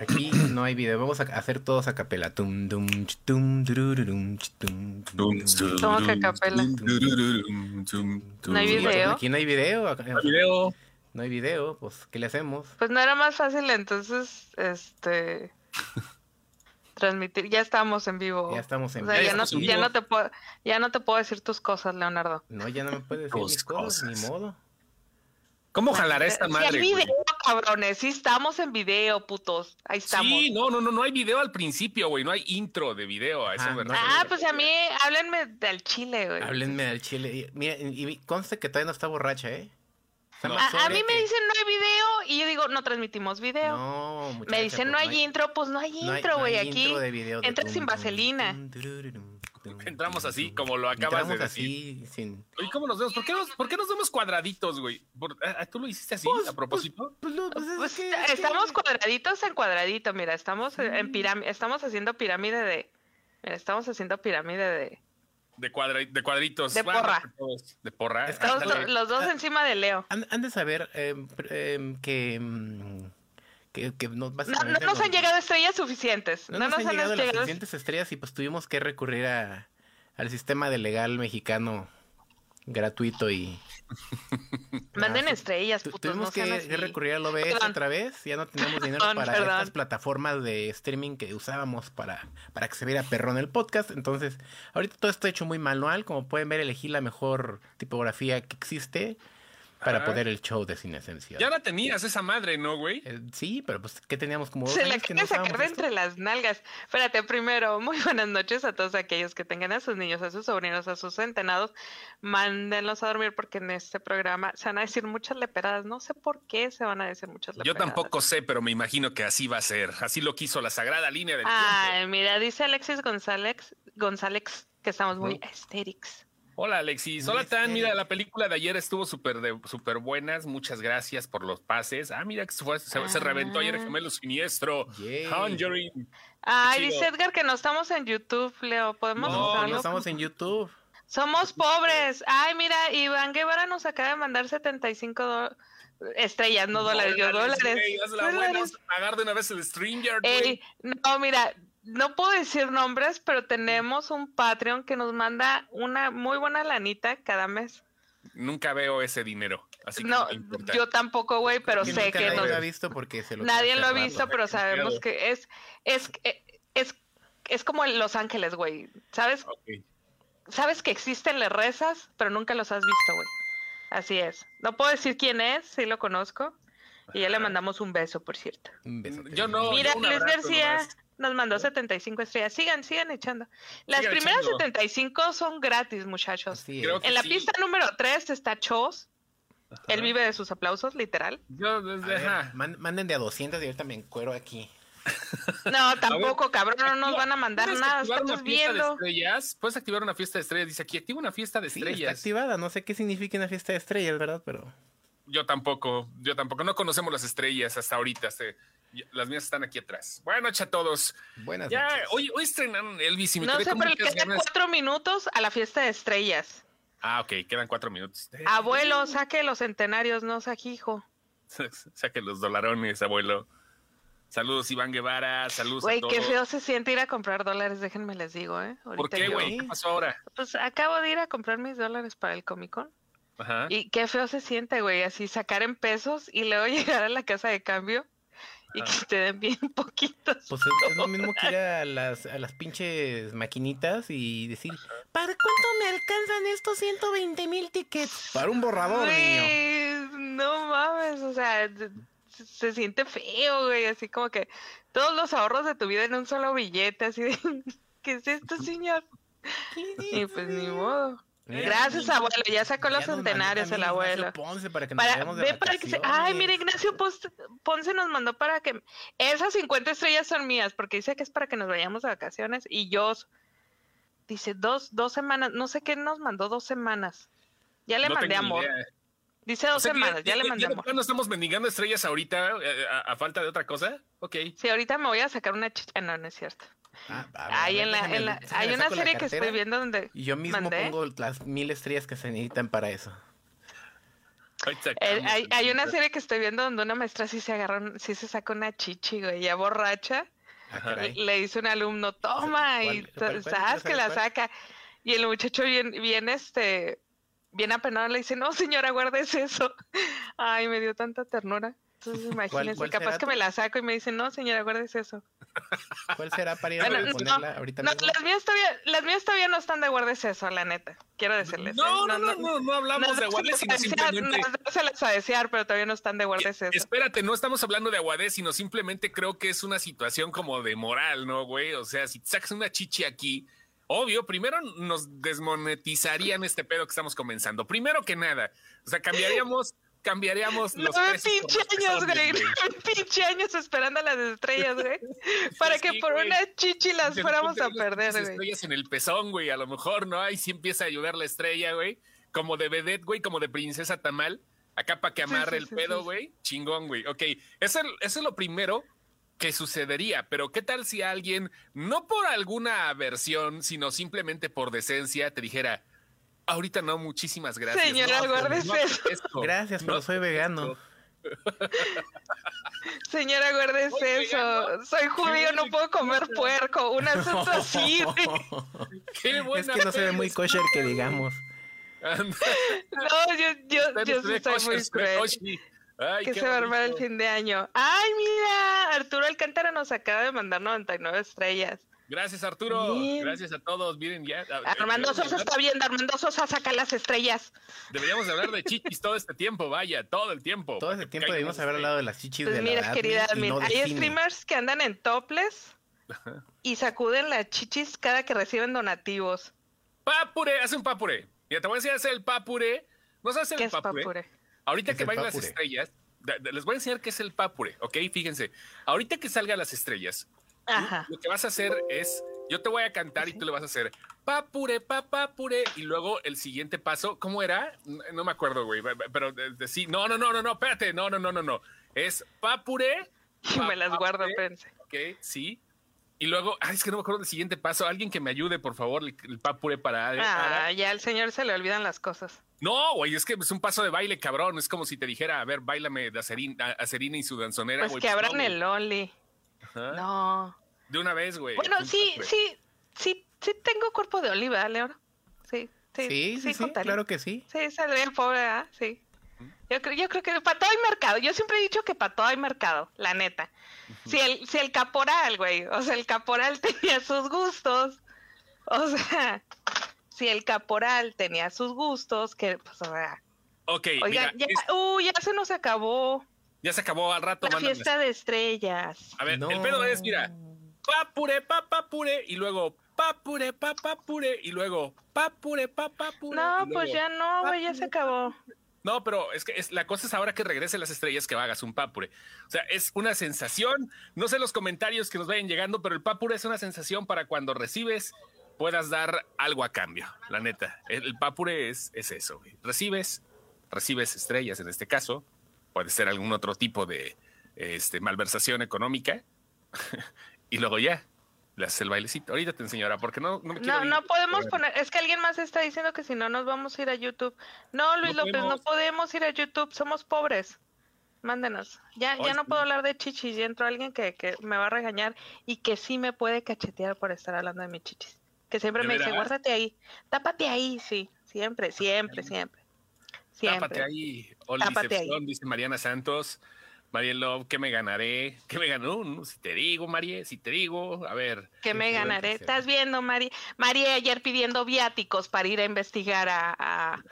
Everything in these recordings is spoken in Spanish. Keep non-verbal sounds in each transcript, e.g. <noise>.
Aquí no hay video, vamos a hacer todos a capela. Tum, dum, tum, durururum, ch, tum, tum. ¿Cómo que a capela? ¿No hay video? Aquí no hay video. acá- Video. No hay video, pues, ¿qué le hacemos? Pues no era más fácil entonces, este... <laughs> transmitir. Ya estamos en vivo. Ya estamos en O sea, vivo. ya, no, en ya vivo. no te puedo, ya no te puedo decir tus cosas, Leonardo. No, ya no me puedes decir Tus mis cosas, cosas. ni modo. ¿Cómo jalará esta madre? hay güey? video, cabrones. Sí estamos en video, putos. Ahí estamos. Sí, no, no, no, no hay video al principio, güey. No hay intro de video. A eso Ah, me no. refiero. Ah, pues a mí, háblenme del chile, güey. Háblenme del chile. Mira, y conste que todavía no está borracha, ¿eh? No. A, a mí me dicen no hay video y yo digo no transmitimos video. No, muchacha, me dicen pues no hay intro, pues no hay intro, no güey. Aquí entra sin vaselina. Entramos así, como lo acabas de Entramos decir. así, sin... Oye, ¿cómo nos vemos? ¿Por qué nos, por qué nos vemos cuadraditos, güey? Por- ah, ¿Tú lo hiciste así, a propósito? Pues, no, pues, es Pues, que- es que- estamos cuadraditos en cuadradito, mira, estamos en pirámide, estamos haciendo pirámide de, mira, estamos haciendo pirámide de, De, cuadra- de cuadritos. De porra. De porra. Estamos los dos Ah. encima de Leo. Han, han de saber eh, eh, que, mm, que, que nos, No, no nos han llegado estrellas suficientes. no nos han llegado las suficientes estrellas y pues tuvimos que recurrir a, al sistema de legal mexicano gratuito y <laughs> Manden Ah, estrellas, putos, tuvimos que recurrir al OBS Perdón. otra vez. Ya no tenemos dinero Perdón, para perdón. estas plataformas de streaming que usábamos para, para que se viera perrón el podcast. Entonces, ahorita todo está hecho muy manual. Como pueden ver, elegí la mejor tipografía que existe para poder el show de Sin Esencia. Ya la tenías esa madre, ¿no, güey? Eh, sí, pero pues que teníamos como Se la quiere no sacar de entre las nalgas. Espérate, primero, <laughs> muy buenas noches a todos aquellos que tengan a sus niños, a sus sobrinos, a sus centenados. Mándenlos a dormir porque en este programa se van a decir muchas leperadas. No sé por qué se van a decir muchas Yo leperadas. tampoco sé, pero me imagino que así va a ser. Así lo quiso la sagrada línea del Ay, mira, dice Alexis González, González que estamos muy aesthetics. Hola Alexis, hola Tan, mira, la película de ayer estuvo súper súper buenas, muchas gracias por los pases. Ah, mira que se, fue- se, se reventó ayer el Ah. gemelo siniestro. Conjuring. Ay, dice Edgar que no estamos en YouTube, Leo. ¿Podemos No, hacer No, estamos en YouTube. Somos pobres. Ay, mira, Iván Guevara nos acaba de mandar 75 do- estrellas, no dólares, yo dólares. güey, haz la buena, Dólares. pagar de una vez el Stringer, Ey, no, mira, no puedo decir nombres, pero tenemos un Patreon que nos manda una muy buena lanita cada mes. Nunca veo ese dinero, así que No, no yo tampoco, güey, pero sé nunca que nadie nos- lo ha visto porque se lo <laughs> nadie lo ha visto, pero sabemos que es, es, es, es como en Los Ángeles, güey. ¿Sabes? Sabes que existen, le rezas, pero nunca los has visto, güey. Así es. No puedo decir quién es, sí lo conozco. Y ya le mandamos un beso, por cierto. Un besote. Yo no. Mira, yo Luis García. Nos mandó 75 estrellas. Sigan, sigan echando. Las Sigan primeras echando. 75 son gratis, muchachos. En la sí. pista número 3 está Chos. Él vive de sus aplausos, literal. Yo desde. ver, ajá. man- manden de a 200 y ahorita me encuero aquí. <laughs> No, tampoco, cabrón, no nos van a mandar ¿Puedes nada. activar una Estamos fiesta de viendo. estrellas? Puedes activar una fiesta de estrellas. Dice aquí, activa una fiesta de Sí, está estrellas. activada. No sé qué significa una fiesta de estrellas, ¿verdad? Pero Yo tampoco, yo tampoco. No conocemos las estrellas hasta ahorita. se- las mías están aquí atrás. Buenas noches a todos. buenas Ya, noches. hoy, hoy estrenaron Elvis y me No quedé sé, con pero muchas quedan ganas. cuatro minutos a la fiesta de estrellas. Ah, ok, quedan cuatro minutos. <laughs> Abuelo, saque los centenarios, no saque hijo. <laughs> Saque los dolarones, abuelo. Saludos, Iván Guevara. Saludos Güey, a todos. qué feo se siente ir a comprar dólares, déjenme les digo, ¿eh? ¿Por qué, yo- güey? ¿Qué pasó ahora? Pues acabo de ir a comprar mis dólares para el Comic Con. Ajá. Y qué feo se siente, güey, así sacar en pesos y luego <laughs> llegar a la casa de cambio y que te den bien <laughs> poquitos. Pues es, es lo <laughs> mismo que ir a las, a las pinches maquinitas y decir, ¿para cuánto me alcanzan estos 120 mil tickets? Para un borrador, niño. Güey, no mames, o sea, se, se siente feo, güey, así como que todos los ahorros de tu vida en un solo billete, así de, <laughs> ¿qué es esto, señor? Y pues ni modo. Mira, Gracias, abuelo, ya sacó los Ya centenarios el abuelo. Ponce para que nos Para, vayamos de ve para que se, ay, mira, Ignacio Ponce, nos mandó para que esas 50 estrellas son mías, porque dice que es para que nos vayamos de vacaciones y yo dice dos, dos semanas, no sé qué nos mandó dos semanas. Ya le No mandé amor. idea. Dice O dos sea que semanas, ya, le mandé de amor. plano estamos mendigando estrellas ahorita eh, a, a falta de otra cosa? Ok. Sí, ahorita me voy a sacar una chicha. No, no es cierto. Ah, Hay a en ver, la, déjame- en la, déjame hay una serie que estoy viendo donde Y yo mismo mandé. pongo las mil estrellas que se necesitan para eso. Hay, hay, una serie que estoy viendo donde una maestra sí se agarró, sí se sacó una chichi, güey, ya borracha. Ah, le dice un alumno, toma, y sabes que la saca. Y el muchacho bien, bien este, bien apenado le dice, no señora, guardes eso. <laughs> Ay, me dio tanta ternura. Entonces <laughs> imagínense, capaz que me la saco y me dicen, no señora, guardes eso. <laughs> ¿Cuál será para ir a ponerla ahorita no, Las mías, todavía, las mías todavía no están de guardes eso, la neta. Quiero decirles. No, ¿eh? no, no, no, no, hablamos de aguadés, sino simplemente... No se les a desear, pero todavía no están de guardes eso. Espérate, no estamos hablando de aguadés, sino simplemente creo que es una situación como de moral, ¿no, güey? O sea, si sacas una chichi aquí, obvio, primero nos desmonetizarían este pedo que estamos comenzando. Primero que nada, o sea, cambiaríamos cambiaríamos los Nueve pinche años, güey. Nueve <laughs> pinche años esperando a las estrellas, güey. <laughs> Para que por una chichi las fuéramos a perder, güey. estrellas en el pezón, güey. A lo mejor, ¿no? Ahí sí empieza a llover la estrella, güey. Como de vedette, güey. Como de princesa tamal. Acá para que amarre el pedo, güey. Chingón, güey. Ok. Eso, eso es lo primero que sucedería, pero ¿qué tal si alguien, no por alguna aversión, sino simplemente por decencia, te dijera, Ahorita no, muchísimas gracias. Señora, guárdese eso. Gracias, pero <laughs> soy vegano. Señora, guárdese eso. Soy judío, no puedo comer puerco. Un asunto así. Qué buena es que no se ve muy kosher que digamos. <laughs> no, yo, yo, yo sí soy muy cruel. que se va a armar el fin de año. Ay, mira, Arturo Alcántara nos acaba de mandar 99 estrellas. Gracias, Arturo. Gracias a todos. Miren, ya. Armando Sosa está viendo. Armando Sosa saca las estrellas. Deberíamos hablar de chichis todo este tiempo, vaya, todo el tiempo. Todo este tiempo debimos haber hablado de las chichis pues de mira, la querida, hay streamers que andan en topless y sacuden las chichis cada que reciben donativos. Papure, hace un papure. Mira, te voy a enseñar a hacer el papure. ¿No sabes hacer el papure? Ahorita que vayan las estrellas, les voy a enseñar qué es el papure, ¿ok? Fíjense. Ahorita que salgan las estrellas, lo que vas a hacer es, yo te voy a cantar y tú le vas a hacer papure, papapure, y luego el siguiente paso, ¿cómo era? No, me acuerdo, güey, pero sí, no, no, no, no, no, espérate, no, no, no, no, no, es papure. Y <laughs> me las guardo, pense. Ok, sí. Y luego, ay, es que no me acuerdo del siguiente paso. Alguien que me ayude, por favor, el, papure para. Ah, ya al señor se le olvidan las cosas. No, güey, es que es un paso de baile, cabrón. Es como si te dijera, a ver, bailame de Acerina, y su danzonera. Pues que abran el Loli. No. De una vez, güey. Bueno, sí, sí, sí, sí tengo cuerpo de oliva, León. Sí, sí, sí, sí, claro que sí. Sí, saldría el pobre, ¿ah? Sí. Yo creo, yo creo que para todo hay mercado. Yo siempre he dicho que para todo hay mercado, la neta. Si el, si el caporal, güey, o sea, el caporal <laughs> tenía sus gustos, o sea, si el caporal tenía sus gustos, que, pues, o sea. Ok, Oiga, ya, uh, ya se nos acabó. Ya se acabó al rato. La fiesta de estrellas. A ver, el pedo es, mira, papure, papapure, y luego papure, papapure, y luego papure, papapure. No, pues ya no, güey, ya se acabó. No, pero es que es, la cosa es ahora que regresen las estrellas que hagas un papure. O sea, es una sensación. No sé los comentarios que nos vayan llegando, pero el papure es una sensación para cuando recibes puedas dar algo a cambio. La neta, el, papure es, es eso. Recibes, recibes estrellas en este caso. Puede ser algún otro tipo de este, malversación económica. <laughs> y luego ya le haces el bailecito. Ahorita te enseño ahora, porque no, no me quiero No, no podemos poner, es que alguien más está diciendo que si no nos vamos a ir a YouTube. No, Luis López, no podemos ir a YouTube, somos pobres. Mándenos. Ya, ya no puedo hablar de chichis, y entró alguien que, que me va a regañar y que sí me puede cachetear por estar hablando de mis chichis. Que siempre me dice, guárdate ahí, tápate ahí, sí, siempre, siempre, siempre. Tápate ahí, ahí. dice Mariana Santos. Marielo, ¿qué me ganaré? ¿Qué me ganó? si te digo, María, si te digo, a ver. ¿Qué, me ganaré? Estás viendo, María. María ayer pidiendo viáticos para ir a investigar a, a,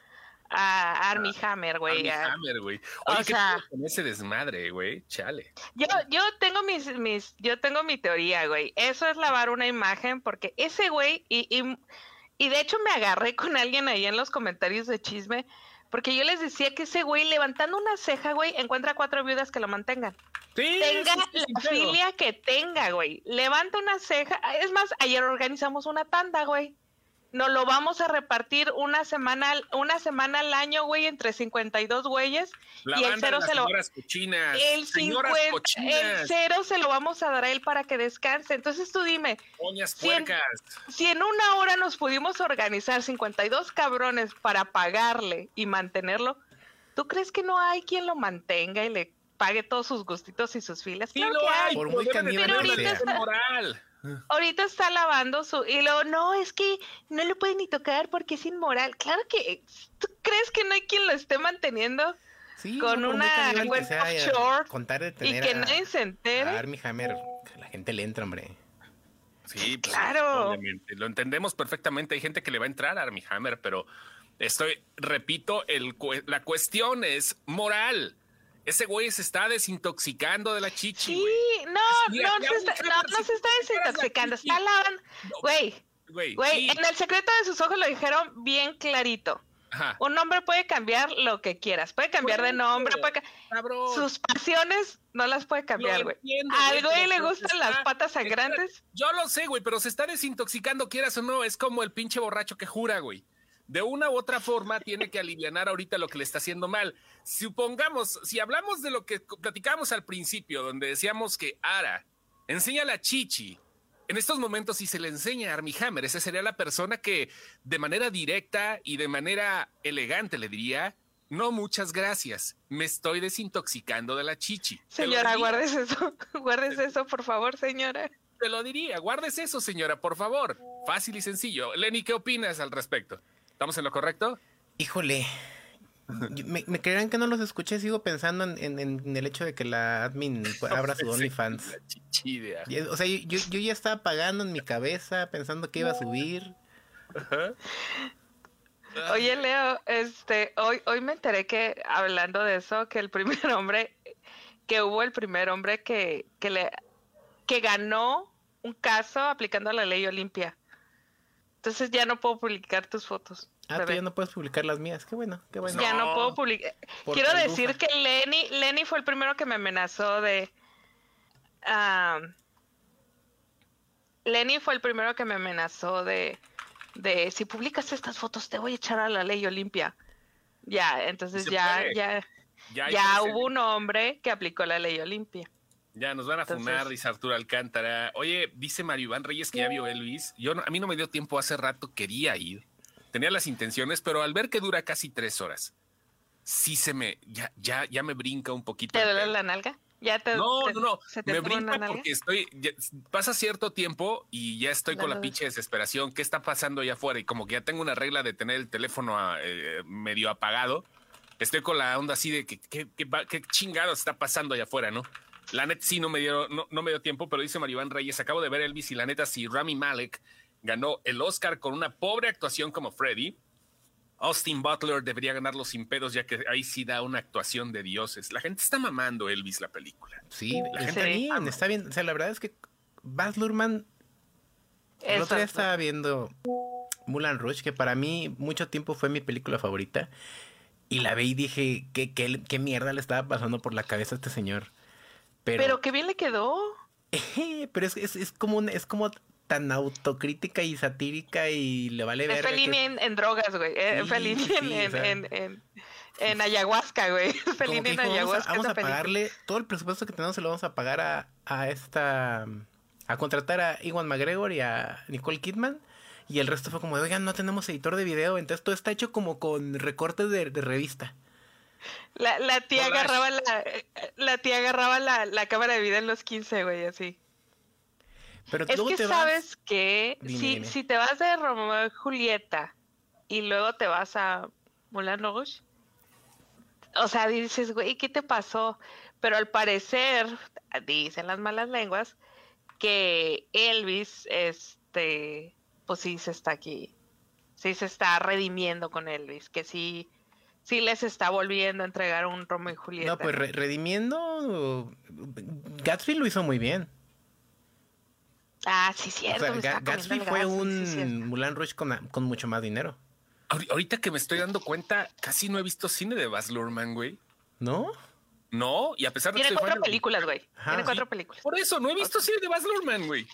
a Army ah, Hammer, güey. Army Hammer, güey. Oye, o sea, con ese desmadre, güey? Chale. Yo, yo tengo mis, mis, yo tengo mi teoría, güey. Eso es lavar una imagen, porque ese güey, y, y, y de hecho me agarré con alguien ahí en los comentarios de chisme porque yo les decía que ese güey levantando una ceja, güey, encuentra cuatro viudas que lo mantengan. Sí, tenga la filia que tenga, güey. Levanta una ceja. Es más, ayer organizamos una tanda, güey. Nos lo vamos a repartir una semana, una semana al año, güey, entre 52 güeyes. y el cero se lo. Cochinas, el, 50, el cero se lo vamos a dar a él para que descanse. Entonces tú dime. Si en, si en una hora nos pudimos organizar 52 cabrones para pagarle y mantenerlo, ¿Tú crees que no hay quien lo mantenga y le pague todos sus gustitos y sus filas? Sí Claro lo que hay, hay. Por pero muy base moral. Ahorita está lavando su... Y luego, no, es que no lo puede ni tocar porque es inmoral. Claro que... ¿Tú crees que no hay quien lo esté manteniendo? Sí, Con no, una eh, offshore Contar de Y tener que a, nadie se a entere. Armie Hammer, que la gente le entra, hombre. Sí, pues, Claro. obviamente. Lo entendemos perfectamente. Hay gente que le va a entrar a Armie Hammer, pero estoy, repito, el, la cuestión es moral. Ese güey se está desintoxicando de la chichi. Sí, güey. no, no, se está, no, si no se está la desintoxicando, está lavando. Güey, Güey, sí. en el secreto de sus ojos lo dijeron bien clarito. Ajá. Un hombre puede cambiar lo que quieras, puede cambiar de nombre, eso, puede ca- Cabrón. sus pasiones no las puede cambiar, güey. Al güey, le gustan está- las patas sangrantes. Yo lo sé, güey, pero se está desintoxicando, quieras o no. Es como el pinche borracho que jura, güey. De una u otra forma tiene que alivianar ahorita lo que le está haciendo mal. Supongamos, si hablamos de lo que platicábamos al principio, donde decíamos que Ara enseña la chichi. En estos momentos, si se le enseña a Armie Hammer, esa sería la persona que de manera directa y de manera elegante le diría, no, muchas gracias, me estoy desintoxicando de la chichi. Señora, guardes eso, <laughs> guardes eso, por favor, señora. Te lo diría, guardes eso, señora, por favor. Fácil y sencillo. Lenny, ¿qué opinas al respecto? ¿Estamos en lo correcto? Híjole. Me, me creerán que no los escuché, sigo pensando en, en- en el hecho de que la admin <laughs> abra su OnlyFans. O sea, yo, yo ya estaba pagando en mi cabeza, pensando que iba a subir. <laughs> Oye, Leo, este, hoy, hoy me enteré que, hablando de eso, que el primer <laughs> hombre, que hubo el primer hombre que, que le, que ganó un caso aplicando la ley Olimpia. Entonces ya no puedo publicar tus fotos. Ah, tú ya no puedes publicar las mías. Qué bueno, qué bueno. Ya no No. puedo publicar. Quiero decir que Lenny, Lenny fue el primero que me amenazó de. ah, Lenny fue el primero que me amenazó de, de si publicas estas fotos te voy a echar a la ley Olimpia. Ya, entonces ya, ya, Ya, ya hubo un hombre que aplicó la ley Olimpia. Ya nos van a Entonces- funar, dice Arturo Alcántara. Oye, dice Mario Iván Reyes que ya vio Elvis. Yo no- a mí no me dio tiempo hace rato, quería ir. Tenía las intenciones, pero al ver que dura casi tres horas, sí se me, ya, ya, ya me brinca un poquito. ¿Te el duele la nalga? ¿Ya te, No, te- no, no. te Me brinca porque estoy. ya- pasa cierto tiempo y ya estoy con la pinche desesperación. ¿Qué está pasando allá afuera? Y como que ya tengo una regla de tener el teléfono ah, eh, medio apagado. Estoy con la onda así de que qué chingados está pasando allá afuera, ¿no? La neta sí no me dio, no, no me dio tiempo, pero dice Maribán Reyes, acabo de ver Elvis y la neta si Rami Malek ganó el Oscar con una pobre actuación como Freddy, Austin Butler debería ganarlo sin pedos, ya que ahí sí da una actuación de dioses. La gente está mamando Elvis la película. Sí, La está gente- bien, está bien. O sea, la verdad es que Baz Luhrmann El otro día estaba viendo Mulan Rouge, que para mí mucho tiempo fue mi película favorita. Y la vi y dije, ¿qué, qué, qué mierda le estaba pasando por la cabeza a este señor? Pero, Pero qué bien le quedó. pero es, es, es como un- es como tan autocrítica y satírica y le vale ver Fellini en, en drogas, güey. Eh, Sí, Fellini sí, en, o en, sea. en, en- en ayahuasca, güey. Fellini en vamos a, ayahuasca. vamos a película. pagarle todo el presupuesto que tenemos se lo vamos a pagar a, a esta a contratar a Iwan McGregor y a Nicole Kidman y el resto fue como oigan no tenemos editor de video entonces todo está hecho como con recortes de, de revista La, la tía agarraba la, la tía agarraba la, la cámara de vida en los 15, güey, así. pero Es luego que te vas- sabes que Dime, si, dime. si te vas de Romeo y Julieta y luego te vas a Moulin Rouge, o sea, dices, güey, ¿qué te pasó? Pero al parecer, dicen las malas lenguas, que Elvis, este, pues sí se está aquí, sí se está redimiendo con Elvis, que sí, sí les está volviendo a entregar un Romeo y Julieta. no pues re- redimiendo Gatsby lo hizo muy bien Ah, sí, o cierto. sea Ga- Gatsby fue Gatsby, un. Mulan Rouge con, con mucho más dinero Ahori- Ahorita que me estoy dando cuenta, casi no he visto cine de Baz Luhrmann, güey. ¿no? No, y a pesar de que Tiene cuatro películas, güey. Tiene cuatro películas. Por eso, no he visto cine de Baz Luhrmann, güey.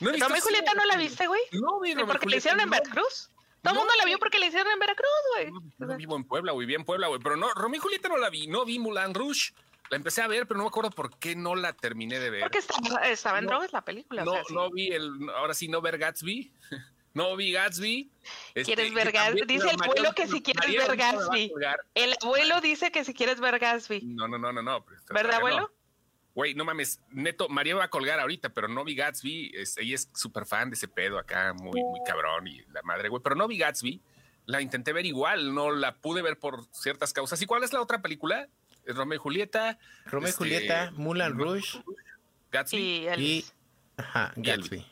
No he visto ¿Romeo y Julieta no la viste, güey? No, vi ¿Y Romeo y porque la Julieta, hicieron en no. Veracruz? Todo el No. mundo la vio porque la hicieron en Veracruz, güey. Yo no vivo en Puebla, güey, bien Puebla, güey. Pero no, Romeo y Julieta no la vi, no vi Mulan Rouge. La empecé a ver, pero no me acuerdo por qué no la terminé de ver. Porque estaba, estaba en No, drogas la película. o no, sea, sí. no vi el, ahora sí, no ver Gatsby. <laughs> No vi Gatsby. Este, ¿Quieres ver Gatsby? Dice el María- abuelo que si quieres María ver Gatsby. El abuelo dice que si quieres ver Gatsby. No, no, no, no, no. está- ¿Verdad, abuelo? Güey, no mames, neto, María va a colgar ahorita, pero no vi Gatsby. es- ella es súper fan de ese pedo acá, muy, muy cabrón y la madre, güey. Pero no vi Gatsby. La intenté ver igual, no la pude ver por ciertas causas. ¿Y cuál es la otra película? ¿Es Romeo y Julieta, Romeo y Este, Julieta, Moulin Rouge Gatsby. Y Elvis. y ajá, Y Gatsby. Y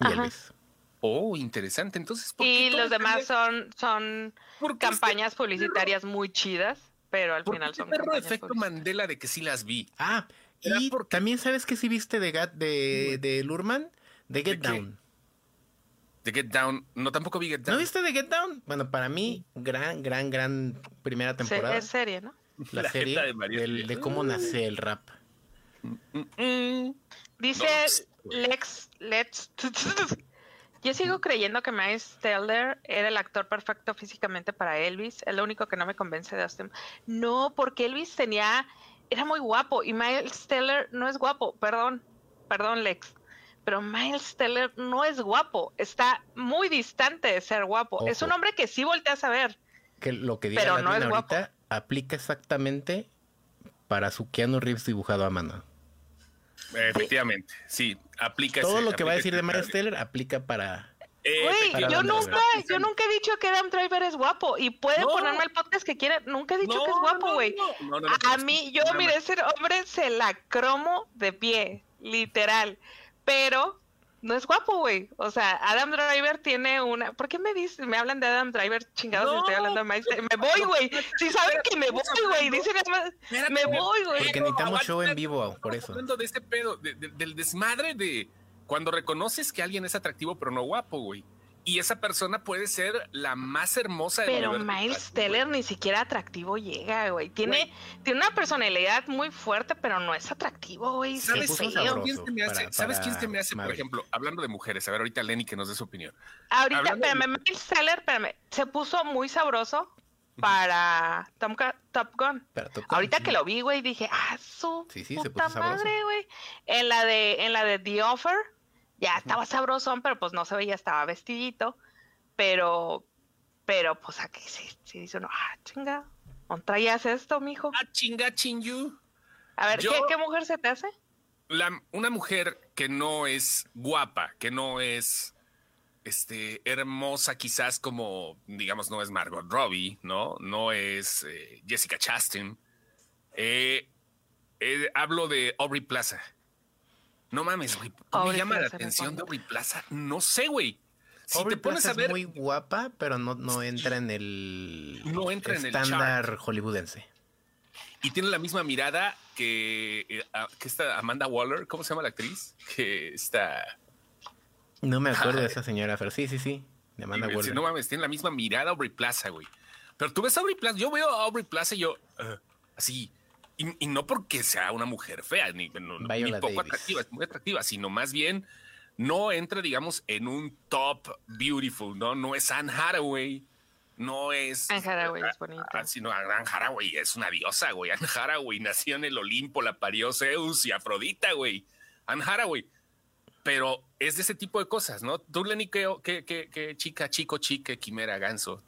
Ajá. Elvis. Oh, interesante. Entonces, ¿por qué Y los demás depende- son, son por qué este campañas publicitarias muy chidas, pero al ¿Por qué final este son perro efecto. Mandela de que sí las vi? Ah, y porque- también sabes que sí viste de Gat de, de Lurman, de Get? Down. De Get Down. No, tampoco vi Get ¿No Down. viste de Get Down? Bueno, para mí, gran, gran, gran primera Se- temporada. es serie, ¿no? la, La serie de del- de cómo nace el rap. Mm, mm. Dice No, pues, Lex, Let's. <laughs> Yo sigo creyendo que Miles Teller era el actor perfecto físicamente para Elvis. Es lo único que no me convence de Austin. No, porque Elvis tenía. Era muy guapo y Miles Teller no es guapo. Perdón, perdón, Lex. Pero Miles Teller no es guapo. Está muy distante de ser guapo. Es un hombre que sí volteas a ver. Que lo que diga Pero no guapo. ahorita aplica exactamente para su Keanu Reeves dibujado a mano. Efectivamente, sí, aplica Todo ese- lo que va a decir de Miles. Teller aplica para... Eh, Güey, yo nunca, yo nunca he dicho que Adam Driver es guapo. Y pueden No. ponerme el podcast que quieran. Nunca he dicho No, que es guapo, güey. no, no, no, no, A mí, yo más. ese hombre, se la cromo de pie, literal. Pero no es guapo, güey. O sea, Adam Driver tiene una. ¿Por qué me dicen, me hablan de Adam Driver chingados si estoy hablando de Miles Teller? Me voy, güey. Si saben que me voy, güey. Dicen me voy, güey. Porque necesitamos show en vivo, por eso. hablando de este pedo, de- de- del desmadre de cuando reconoces que alguien es atractivo pero no guapo, güey. Y esa persona puede ser la más hermosa del Pero Miles. Teller ni siquiera atractivo llega, güey. Tiene, tiene una personalidad muy fuerte, pero no es atractivo, güey. ¿Sabes, quién se me hace? para- ¿Sabes quién se me hace, por ejemplo, hablando de mujeres? A ver, ahorita Lenny que nos dé su opinión. Ahorita, Hablando de- espérame, Miles Teller, espérame, se puso muy sabroso para Tom, Top Gun. para. Ahorita que lo vi, güey, dije, ah, su Sí, sí, se puta madre, güey. En la de, en la de The Offer, ya estaba sabrosón, pero pues no se veía, estaba vestidito. Pero, pero pues aquí sí, sí dice uno, ah, chinga, ¿no traías esto, mijo? Ah, chinga, chingu. A ver, yo- ¿qué, ¿qué mujer se te hace? La- una mujer que no es guapa, que no es este, hermosa, quizás como, digamos, no es Margot Robbie, ¿no? No es eh, Jessica Chastain. Eh, eh, hablo de Aubrey Plaza. No mames, güey. ¿por qué Me llama la atención de Aubrey Plaza. No sé, güey. Si Aubrey te pones Plaza a ver. es muy guapa, pero no, no entra en el No entra en el estándar hollywoodense. Y tiene la misma mirada que, eh, que esta Amanda Waller. ¿Cómo se llama la actriz? Que está. No me acuerdo de esa señora, pero sí, sí, sí. De Amanda Y Waller. No mames, tiene la misma mirada Aubrey Plaza, güey. Pero tú ves a Aubrey Plaza, yo veo a Aubrey Plaza y yo, ah, así. Y, y no porque sea una mujer fea, ni, no- ni poco Davis. atractiva, es muy atractiva, sino más bien no entra, digamos, en un top beautiful, ¿no? No es Anne Hathaway, no es... Anne Hathaway es bonita. Ah, sino Anne Hathaway es una diosa, güey. Anne Hathaway nació en el Olimpo, la parió Zeus y Afrodita, güey. Anne Hathaway. Pero es de ese tipo de cosas, ¿no? Tú, Lenny, ¿qué, qué, qué- qué chica, chico, chica, quimera, ganso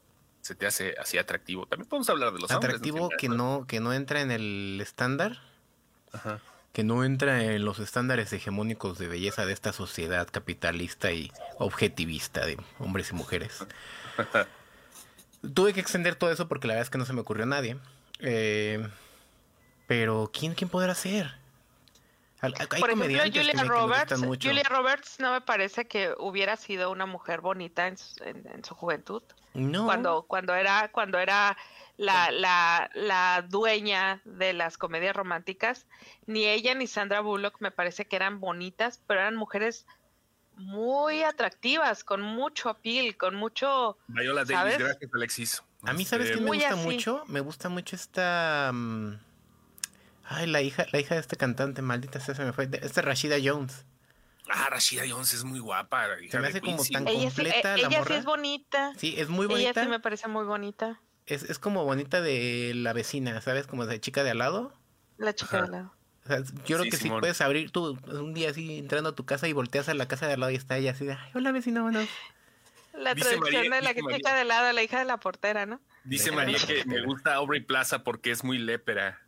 se te hace así atractivo? También podemos hablar de los hombres. Atractivo ¿no? que no, que no entra en el estándar, Ajá. que no entra en los estándares hegemónicos de belleza de esta sociedad capitalista y objetivista de hombres y mujeres. <laughs> Tuve que extender todo eso porque la verdad es que no se me ocurrió a nadie. Eh, pero ¿quién, quién podrá ser? Hay Por ejemplo, comediantes que Julia me- que me Roberts. Julia Roberts no me parece que hubiera sido una mujer bonita en, su- en- en su juventud. No. Cuando, cuando era, cuando era la, la, la dueña de las comedias románticas, ni ella ni Sandra Bullock me parece que eran bonitas, pero eran mujeres muy atractivas, con mucho appeal, con mucho... Viola Davis, ¿Sabes? gracias, Alexis. A mí, ¿sabes Este, quién me gusta así. mucho? Me gusta mucho esta... mm, Ay, la hija, la hija de este cantante, maldita sea, se me fue. Esta Rashida Jones. Ah, Rashida Jones es muy guapa. hija Se me hace como Quincy. tan- Ella, sí, completa eh, la ella sí es bonita. Sí, es muy Ella bonita. sí me parece muy bonita. es, es como bonita de la vecina, ¿sabes? Como de chica de al lado. La chica Ajá. de lado. O sea, yo creo Sí, que si Simón. puedes abrir tú un día así entrando a tu casa y volteas a la casa de al lado y está ella así de, ay, hola vecino, buenos. La Dice traducción María- de la que chica de lado, la hija de la portera, ¿no? Dice María que me gusta Aubrey Plaza porque es muy lépera.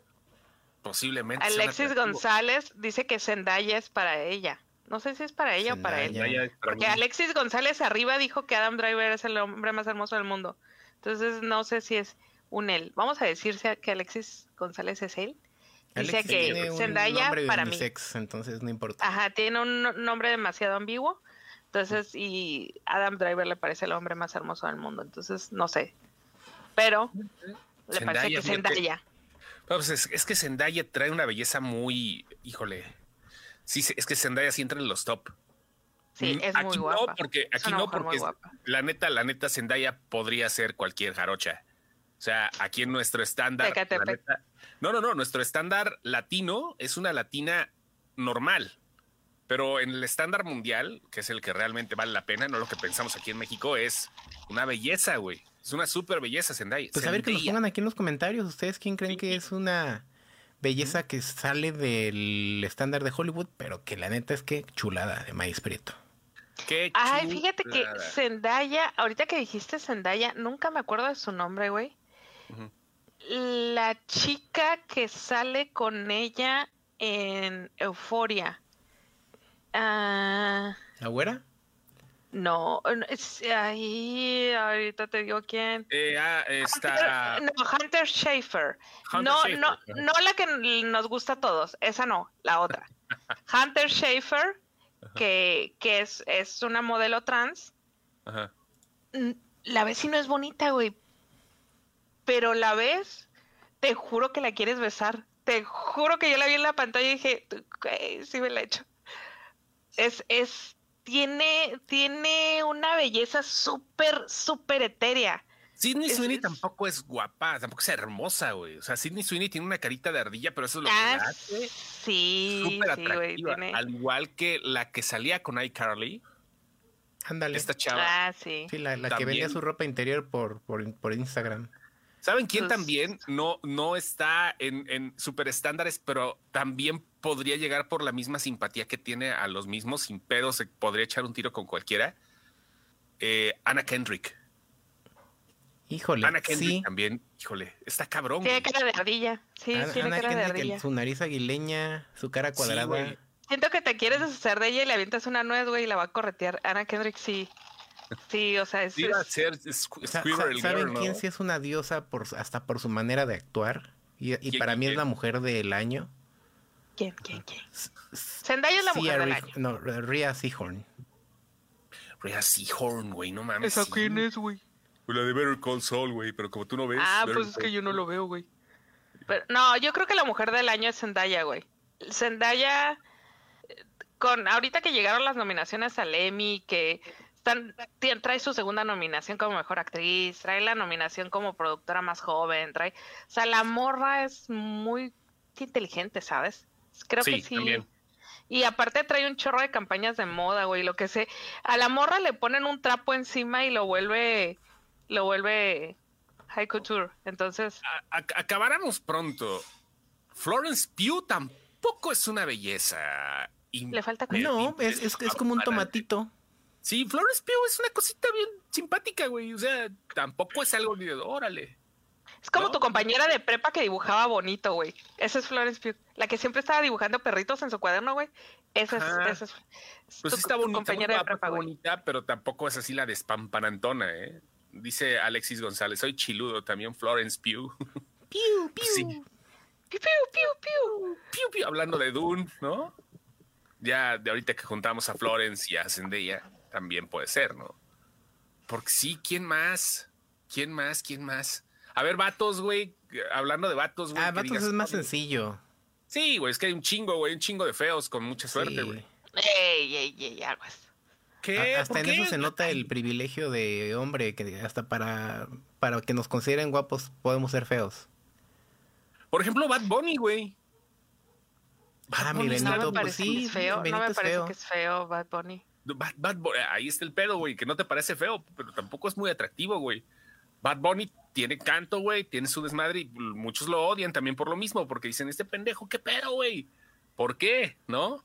Posiblemente. Alexis. González dice que Zendaya es para ella. No sé si es para ella o para él. Zendaya. Para Porque mí. Alexis González arriba dijo que Adam Driver es el hombre más hermoso del mundo. Entonces no sé si es un él. Vamos a decir si- que Alexis González es él. Dice Alexis que tiene un Zendaya nombre para mí. entonces no importa. Ajá, tiene un no- nombre demasiado ambiguo. Entonces, y Adam Driver le parece el hombre más hermoso del mundo. Entonces, no sé. Pero le Zendaya, parece que fíjate. Zendaya. No, pues es, es que Zendaya trae una belleza muy. Híjole. Sí, es que Zendaya sí entra en los top. Sí, Mm, es aquí muy guapa. No, porque, aquí no, porque la neta, la neta, Zendaya podría ser cualquier jarocha. O sea, aquí en nuestro estándar. la Tecatepec. neta- no, no, no. Nuestro estándar latino es una latina normal. Pero en el estándar mundial, que es el que realmente vale la pena, no lo que pensamos aquí en México, es una belleza, güey. Es una súper belleza, Zendaya. Pues a ver que nos pongan aquí en los comentarios. ¿Ustedes quién creen Sí. que es una belleza que sale del estándar de Hollywood? Pero que la neta es que chulada de maíz prieto. Qué Ay, fíjate que chulada. Zendaya, ahorita que dijiste Zendaya, nunca me acuerdo de su nombre, güey. La chica que sale con ella en Euforia. Ah, ¿La güera? No, es- ahí, ahorita te digo quién. Eh, ah, está. No, Hunter Schaefer. Hunter no, no, no la que nos gusta a todos, esa no, la otra. <laughs> Hunter Schaefer, que, que es, es una modelo trans. Ajá. La ves y no es bonita, güey. Pero la ves, te juro que la quieres besar. Te juro que yo la vi en la pantalla y dije, "Güey, sí me la he hecho. Es, es, tiene, tiene una belleza súper, súper etérea. Sidney Es- Sweeney es- tampoco es guapa, tampoco es hermosa, güey. O sea, Sidney Sweeney tiene una carita de ardilla, pero eso es lo que Ah, la hace sí, súper sí, güey. Al igual que la que salía con iCarly, Ándale. esta chava. Ah, sí. Sí, la, la que vendía su ropa interior por, por, por Instagram. ¿Saben quién Pues- también no, no está en, en super estándares, pero también podría llegar por la misma simpatía que tiene a los mismos sin pedo, se podría echar un tiro con cualquiera? Eh, Anna Kendrick. Híjole, Anna Kendrick sí. también, híjole, está cabrón. Tiene güey. cara de ardilla. Sí, Ana, tiene Ana cara de Kendrick, ardilla. su nariz aguileña, su cara Sí, cuadrada. güey. Siento que te quieres deshacer de ella y le avientas una nuez, güey, y la va a corretear. Ana Kendrick sí. Sí, o sea, es, Iba a es- ser Girl, ¿Saben ¿no? quién sí es una diosa por, hasta por su manera de actuar? Y, y ¿Quién, para quién, mí es la mujer del año. ¿Quién, quién, quién? Zendaya es la mujer del año. No, Rhea Seahorn. Rhea Seahorn, güey, no mames. ¿Esa quién es, güey? La de Better Call Saul, güey, pero como tú no ves. Ah, Better pues es que yo no lo veo, güey. Pero, no, yo creo que la mujer del año es Zendaya, güey. Zendaya, con ahorita que llegaron las nominaciones al Emmy, que están, trae su segunda nominación como mejor actriz, trae la nominación como productora más joven, trae, o sea, la morra es muy inteligente, ¿sabes? Creo que Sí, también. Y aparte trae un chorro de campañas de moda, güey, lo que sé. A la morra le ponen un trapo encima y lo vuelve, lo vuelve high couture. Entonces, A- ac- acabáramos pronto. Florence Pugh tampoco es una belleza. le falta No, es, es, es como un tomatito. Sí, Florence Pugh es una cosita bien simpática, güey. O sea, tampoco es algo ni de órale. Es como ¿No? tu compañera de prepa que dibujaba bonito, güey. Esa es Florence Pugh. La que siempre estaba dibujando perritos en su cuaderno, güey. Esa es, esa es, es Pues tu, sí está tu bonita, muy compañera de prepa, güey. bonita, pero tampoco es así la despampanantona, ¿eh? Dice Alexis González, soy chiludo, también Florence Pugh. <laughs> Piu, piu. Sí. Piu, piu, piu, piu. Piu, piu, hablando de Dune, ¿no? Ya de ahorita que juntamos a Florence y a Zendaya, también puede ser, ¿no? Porque sí, ¿quién más? ¿Quién más? ¿Quién más? A ver, vatos, güey. Hablando de vatos, güey. Ah, Vatos digas, es más sencillo. Sí, güey, es que hay un chingo, güey, un chingo de feos con mucha suerte, Sí. güey. Ey, ey, ey, aguas. ¿Qué? Hasta ¿Por en qué? eso se nota el privilegio de hombre, que hasta para, para que nos consideren guapos podemos ser feos. Por ejemplo, Bad Bunny, güey. Ah, mi Benito, No me pues parece sí, que es feo. No Benito me es parece feo. que es feo Bad Bunny. Bad, Bad ahí está el pedo, güey, que no te parece feo, pero tampoco es muy atractivo, güey. Bad Bunny tiene canto, güey, tiene su desmadre y muchos lo odian también por lo mismo, porque dicen, este pendejo, ¿qué pedo, güey? ¿Por qué? ¿No?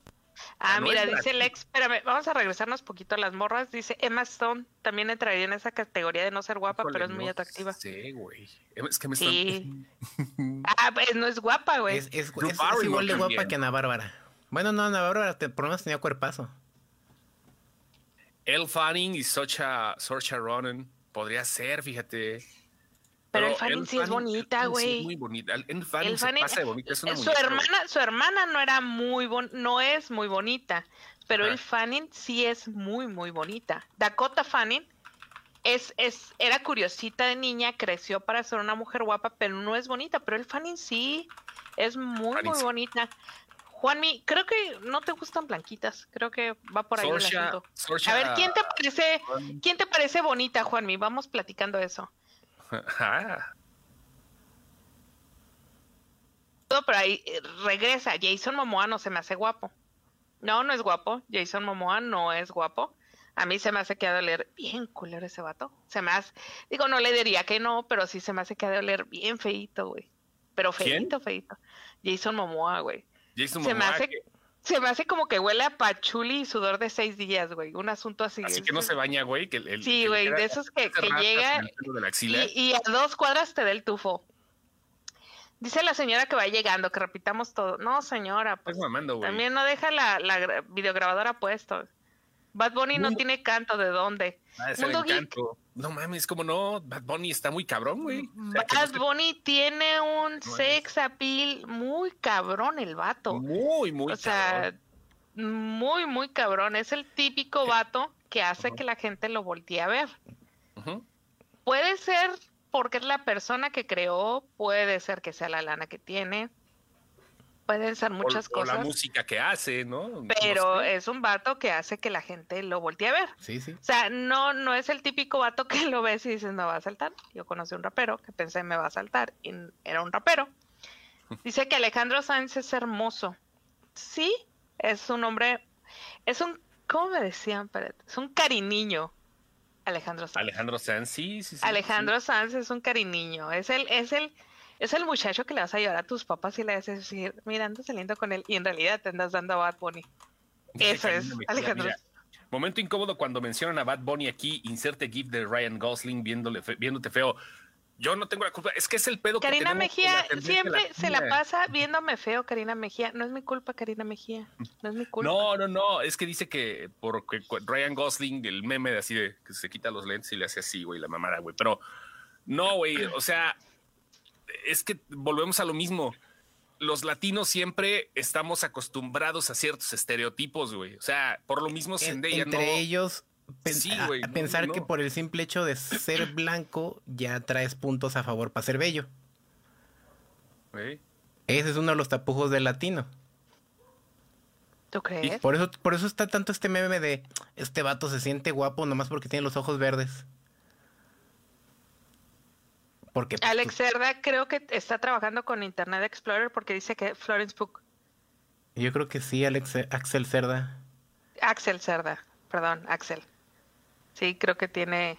Ah, Ah, no mira, dice. Lex, espérame, vamos a regresarnos poquito a las morras. Dice Emma Stone también entraría en esa categoría de no ser guapa, Híjole, pero es muy atractiva. sé, güey. Es que me Sí. están... <laughs> Ah, pues no es guapa, güey. Es, es- Drew es- es Barrymore igual de guapa que Ana Bárbara. Bueno, no, Ana Bárbara te- por lo menos tenía cuerpazo. Elle Fanning y Saoirse Saoirse Ronan. Podría ser, fíjate. Pero Elle Fanning sí es bonita, Fanning sí güey. es muy bonita. Fanning Elle se Fanning- pasa de bonita. Es una su muñeca, güey. hermana, su hermana no era muy bon, no es muy bonita, pero Ajá. el Fanning sí es muy muy bonita. Dakota Fanning es, es, era curiosita de niña, creció para ser una mujer guapa, pero no es bonita, pero el Fanning sí es muy Fanning muy sí. bonita. Juanmi, creo que no te gustan blanquitas, creo que va por ahí el asunto. A ver, ¿quién te parece, quién te parece bonita, Juanmi? Vamos platicando eso. Pero ahí eh, regresa. Jason Momoa no se me hace guapo. No, no es guapo. Jason Momoa no es guapo. A mí se me hace que ha de oler bien culero ese vato. Se me hace, digo, no le diría que no, pero sí se me hace que ha de oler bien feito, güey. Pero ¿Quién? feito, feito. Jason Momoa, güey. Jason Se me hace, que- se me hace como que huele a pachuli y sudor de seis días, güey. Un asunto así. Así que no se baña, güey. Que el, Sí, güey, de esos que, que llega y, y a dos cuadras te da el tufo. Dice la señora que va llegando, que repitamos todo. No, señora, pues mamando, güey. también no deja la, la gra- videograbadora puesto. Bad Bunny no tiene canto, ¿de dónde? Ah, Mundo Geek. No mames, ¿cómo no? Bad Bunny está muy cabrón, güey. O sea, que no Bad Bunny tiene un No sex appeal muy cabrón el vato. Muy, muy o sea, muy, muy cabrón. Es el típico vato que hace que la gente lo voltee a ver. Puede ser porque es la persona que creó, puede ser que sea la lana que tiene, pueden ser muchas o, o la cosas, música que hace, ¿no? pero No sé. es un vato que hace que la gente lo voltee a ver. Sí, sí. O sea, no, no es el típico vato que <laughs> lo ves y dices me va a saltar. Yo conocí un rapero que pensé me va a saltar y era un rapero. <laughs> Dice que Alejandro Sáenz es hermoso. Sí, es un hombre, es un, ¿cómo me decían? Es un cariño. Alejandro Sáenz. Alejandro Sanz, sí, sí, sí. Alejandro Sanz es un cariño, es el, es el, es el muchacho que le vas a llevar a tus papás y le vas a decir, mira, andas saliendo con él y en realidad te andas dando a Bad Bunny. Eso es, Alejandro. mira, momento incómodo cuando mencionan a Bad Bunny aquí, inserte GIF de Ryan Gosling viéndole fe- viéndote feo. Yo no tengo la culpa, es que es el pedo que Karina Mejía la siempre se la pasa viéndome feo, Karina Mejía. No es mi culpa, Karina Mejía. No es mi culpa. No, no, no, es que dice que porque Ryan Gosling, el meme de así de que se quita los lentes y le hace así, güey, la mamada, güey. Pero no, güey, o sea, es que volvemos a lo mismo. Los latinos siempre estamos acostumbrados a ciertos estereotipos, güey. O sea, por lo mismo En- Zendaya entre no. ellos, pen- Sí, no, pensar no. que por el simple hecho de ser blanco ya traes puntos a favor para ser bello. Ese es uno de los tapujos del latino. ¿Tú crees? Por eso, por eso está tanto este meme de este vato se siente guapo nomás porque tiene los ojos verdes. Porque pues, Alex Cerda creo que está trabajando con Internet Explorer porque dice que Florence Pugh. yo creo que sí, Alex, Axel Cerda. Axel Cerda, perdón, Axel. Sí, creo que tiene.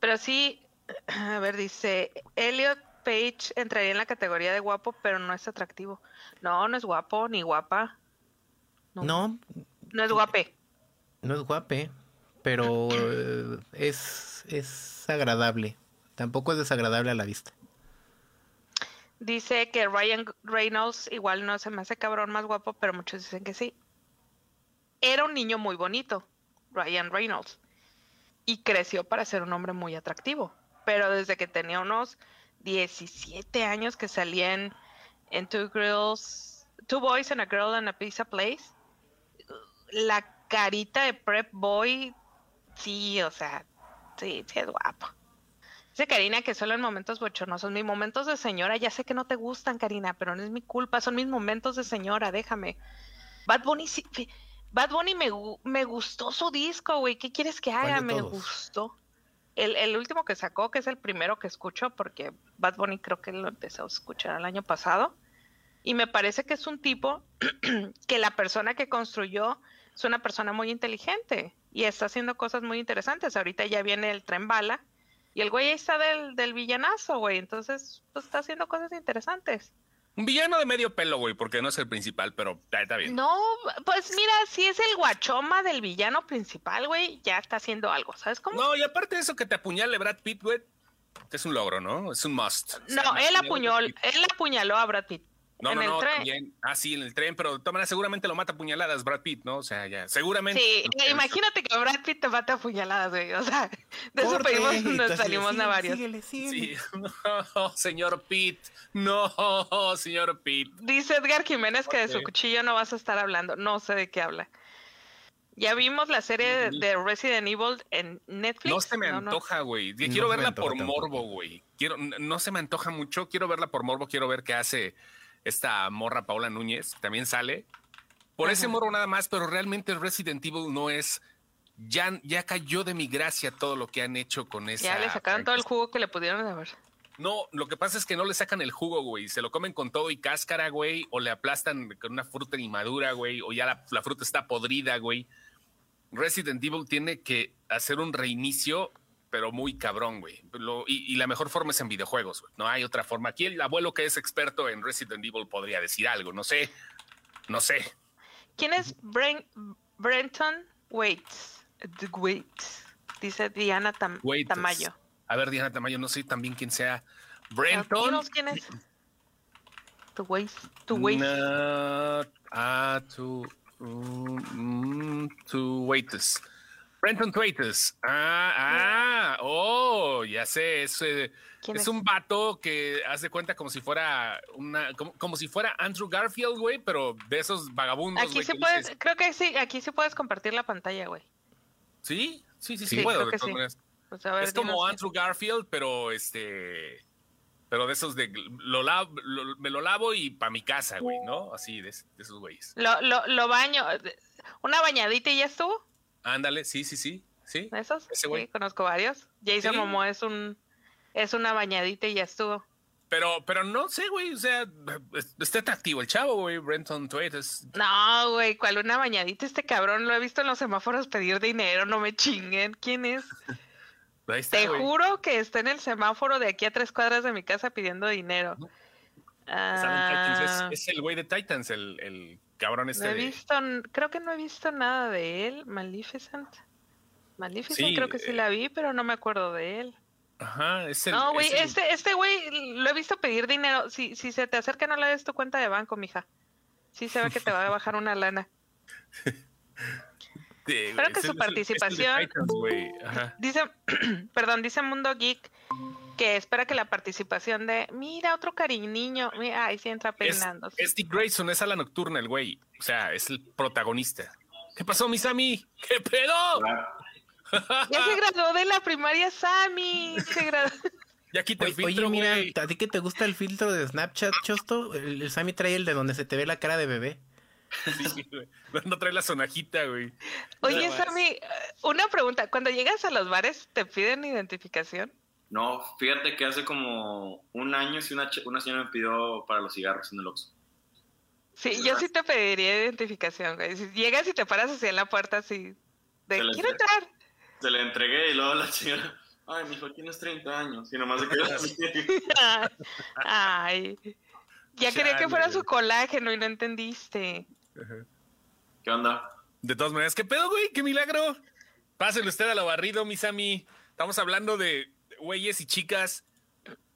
Pero sí, <clears throat> a ver, dice Elliot Page entraría en la categoría de guapo, pero no es atractivo. No, no es guapo ni guapa. No. No, No es guape. no es guape, pero eh, es, es agradable. Tampoco es desagradable a la vista. Dice que Ryan Reynolds igual no se me hace cabrón más guapo, pero muchos dicen que sí. Era un niño muy bonito, Ryan Reynolds, y creció para ser un hombre muy atractivo. Pero desde que tenía unos 17 años que salía en, Two Girls, Two Boys and a Girl and a Pizza Place, la carita de prep boy, sí, o sea, sí, sí es guapo. Dice Karina que solo en momentos bochornosos. Mis momentos de señora, ya sé que no te gustan, Karina, pero no es mi culpa. Son mis momentos de señora, déjame. Bad Bunny, sí, Bad Bunny me, me gustó su disco, güey. ¿Qué quieres que haga? Me gustó. El, el último que sacó, que es el primero que escucho, porque Bad Bunny creo que lo empezó a escuchar el año pasado. Y me parece que es un tipo <clears throat> que la persona que construyó es una persona muy inteligente y está haciendo cosas muy interesantes. Ahorita ya viene el tren bala y el güey ahí está del, del villanazo, güey. Entonces, pues está haciendo cosas interesantes. Un villano de medio pelo, güey, porque no es el principal, pero está, bien. No, pues mira, si es el guachoma del villano principal, güey, ya está haciendo algo, ¿sabes cómo? No, y aparte de eso que te apuñale Brad Pitt, güey, es un logro, ¿no? Es un must. O sea, No, él apuñaló él apuñaló a Brad Pitt. No, en no, el no, tren. también. Ah, sí, en el tren, pero de todas maneras seguramente lo mata a puñaladas Brad Pitt, ¿no? O sea, ya, seguramente. Sí, imagínate que Brad Pitt te mata a puñaladas, güey. O sea, <laughs> de eso pedimos de, limosna síguele, varios. síguele, síguele. Sí, <laughs> no, señor Pitt, no, <laughs> señor Pitt. Dice Edgar Jiménez que de su cuchillo no vas a estar hablando. No sé de qué habla. Ya vimos la serie de, de Resident Evil en Netflix. No se me no. antoja, güey. No Quiero verla antoja por tampoco. morbo, güey. Quiero, no se me antoja mucho. Quiero verla por morbo. Quiero ver qué hace esta morra Paola Núñez. que También sale. Por ese Ajá. morbo nada más, pero realmente Resident Evil no es. Ya, ya cayó de mi gracia todo lo que han hecho con esa. Ya le sacaron todo el jugo que le pudieron dar. No, lo que pasa es que no le sacan el jugo, güey. Se lo comen con todo y cáscara, güey. O le aplastan con una fruta inmadura, güey. O ya la, la fruta está podrida, güey. Resident Evil tiene que hacer un reinicio, pero muy cabrón, güey. Y, y la mejor forma es en videojuegos, güey. No hay otra forma. Aquí el abuelo que es experto en Resident Evil podría decir algo. No sé. No sé. ¿Quién es Bren- Brenton Waits? Waits. Dice Diana Tam- Tamayo. A ver, Diana Tamayo, no sé también quién sea. Brenton. quién es. Tu Waits. Tu Waits. No, ah, tu, tu Waites. Brenton Thwaites. Ah, ah, oh, ya sé, es, eh, ¿Quién es es? un vato que hace cuenta como si fuera una, como, como si fuera Andrew Garfield, güey, pero de esos vagabundos. Aquí que puedes, dices, creo que sí, aquí sí puedes compartir la pantalla, güey. sí, sí, sí, sí, Sí, puedo. que sí. Pues ver, es como. Andrew Garfield, pero este, pero de esos de lo lavo, lo- me lo lavo y para mi casa, güey, ¿no? Así de, de esos güeyes. Lo, lo, lo baño. Una bañadita y ya estuvo. Ándale, sí, sí, sí, sí. ¿De esos? Ese. Sí, conozco varios. Jason Sí. Momoa es un es una bañadita y ya estuvo. Pero, pero no sé, güey, o sea, es- está atractivo el chavo, güey, Brenton Twait es... No, güey, ¿cuál una bañadita? Este cabrón lo he visto en los semáforos pedir dinero, no me chinguen. ¿Quién es? <laughs> Ahí está, Te juro que está en el semáforo de aquí a tres cuadras de mi casa pidiendo dinero. Titans, Ah, Es, es el güey de Titans, el, el cabrón no este he de... visto, creo que no he visto nada de él. Maleficent. Maleficent Sí, creo que sí eh, la vi, pero no me acuerdo de él. Ajá, es el... No, güey, es el- este, este güey lo he visto pedir dinero. Si, si se te acerca, no le des tu cuenta de banco, mija. Sí se ve que te va a bajar una lana. <laughs> espero que su participación- Titans. Dice, <clears throat> perdón, dice Mundo Geek que espera que la participación de, mira, otro cariño, mira, ahí sí entra peinando. es Dick Grayson, es a la nocturna el güey, o sea, es el protagonista. ¿Qué pasó, mi Sammy? ¿Qué pedo? <laughs> Ya se graduó de la primaria, Sammy. Se graduó. <laughs> Ya quita el Oye, oye, filtro, mira, güey. ¿a ti que te gusta el filtro de Snapchat, Chosto? El, el Sammy trae el de donde se te ve la cara de bebé. Sí, güey. <laughs> No trae la sonajita, güey. Oye. Sammy, eh, una pregunta. Cuando llegas a los bares, ¿te piden identificación? No, fíjate que hace como un año si una, una señora me pidió para los cigarros en el Oxxo. Sí, yo sí te pediría identificación, güey. Si llegas y te paras así en la puerta, así, de, quiero entrar. Se le entregué y luego la señora, ay, mijo, tienes 30 años. Y nomás se quedó así. <laughs> Ay, <laughs> ya quería que fuera su colágeno y no entendiste. ¿Qué onda? De todas maneras, ¿qué pedo, güey? ¡Qué milagro! Pásenle usted a lo barrido, mi Sammy. Estamos hablando de güeyes y chicas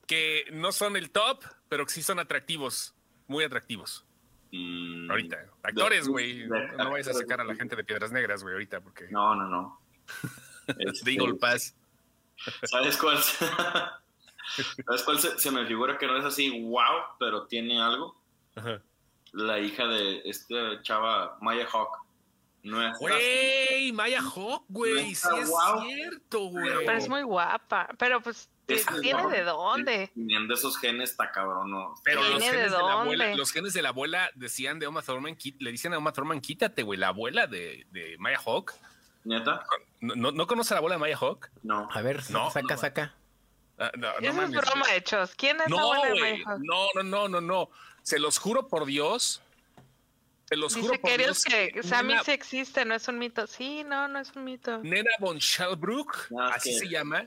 que no son el top, pero que sí son atractivos. Muy atractivos. Mm, Ahorita. Actores, güey. No, no vayas a sacar a la gente de Piedras Negras, güey, ahorita, porque... No, no, no. <laughs> Este, Eagle Pass. ¿Sabes cuál? <laughs> ¿Sabes cuál se, se me figura que no es así, wow, pero tiene algo? Ajá. La hija de esta chava, Maya Hawk. No es Güey, Maya Hawk, güey. Sí es cierto, güey. Pero es muy guapa. Pero pues, Es ¿tiene de dónde? Teniendo esos genes, está cabrón, ¿no? Pero los ¿Viene de genes de, la abuela, dónde? los genes de la abuela decían de Uma Thurman, "Qui- le dicen a Uma Thurman, quítate, güey, la abuela de, de Maya Hawk. ¿Neta? ¿No, no, ¿no conoce a la abuela de Maya Hawk? No. A ver, No, saca, no. saca. Ah, no, no Eso es broma güey. de Chos. ¿Quién es la No, abuela de. Maya Hawk? No, no, no, no, no. Se los juro por Dios. Se los juro Dice por Kerios Dios. que Sammy Nena, sí existe, no es un mito. Sí, no, no es un mito. Nena von Schallbrook, Ah, así que- se llama.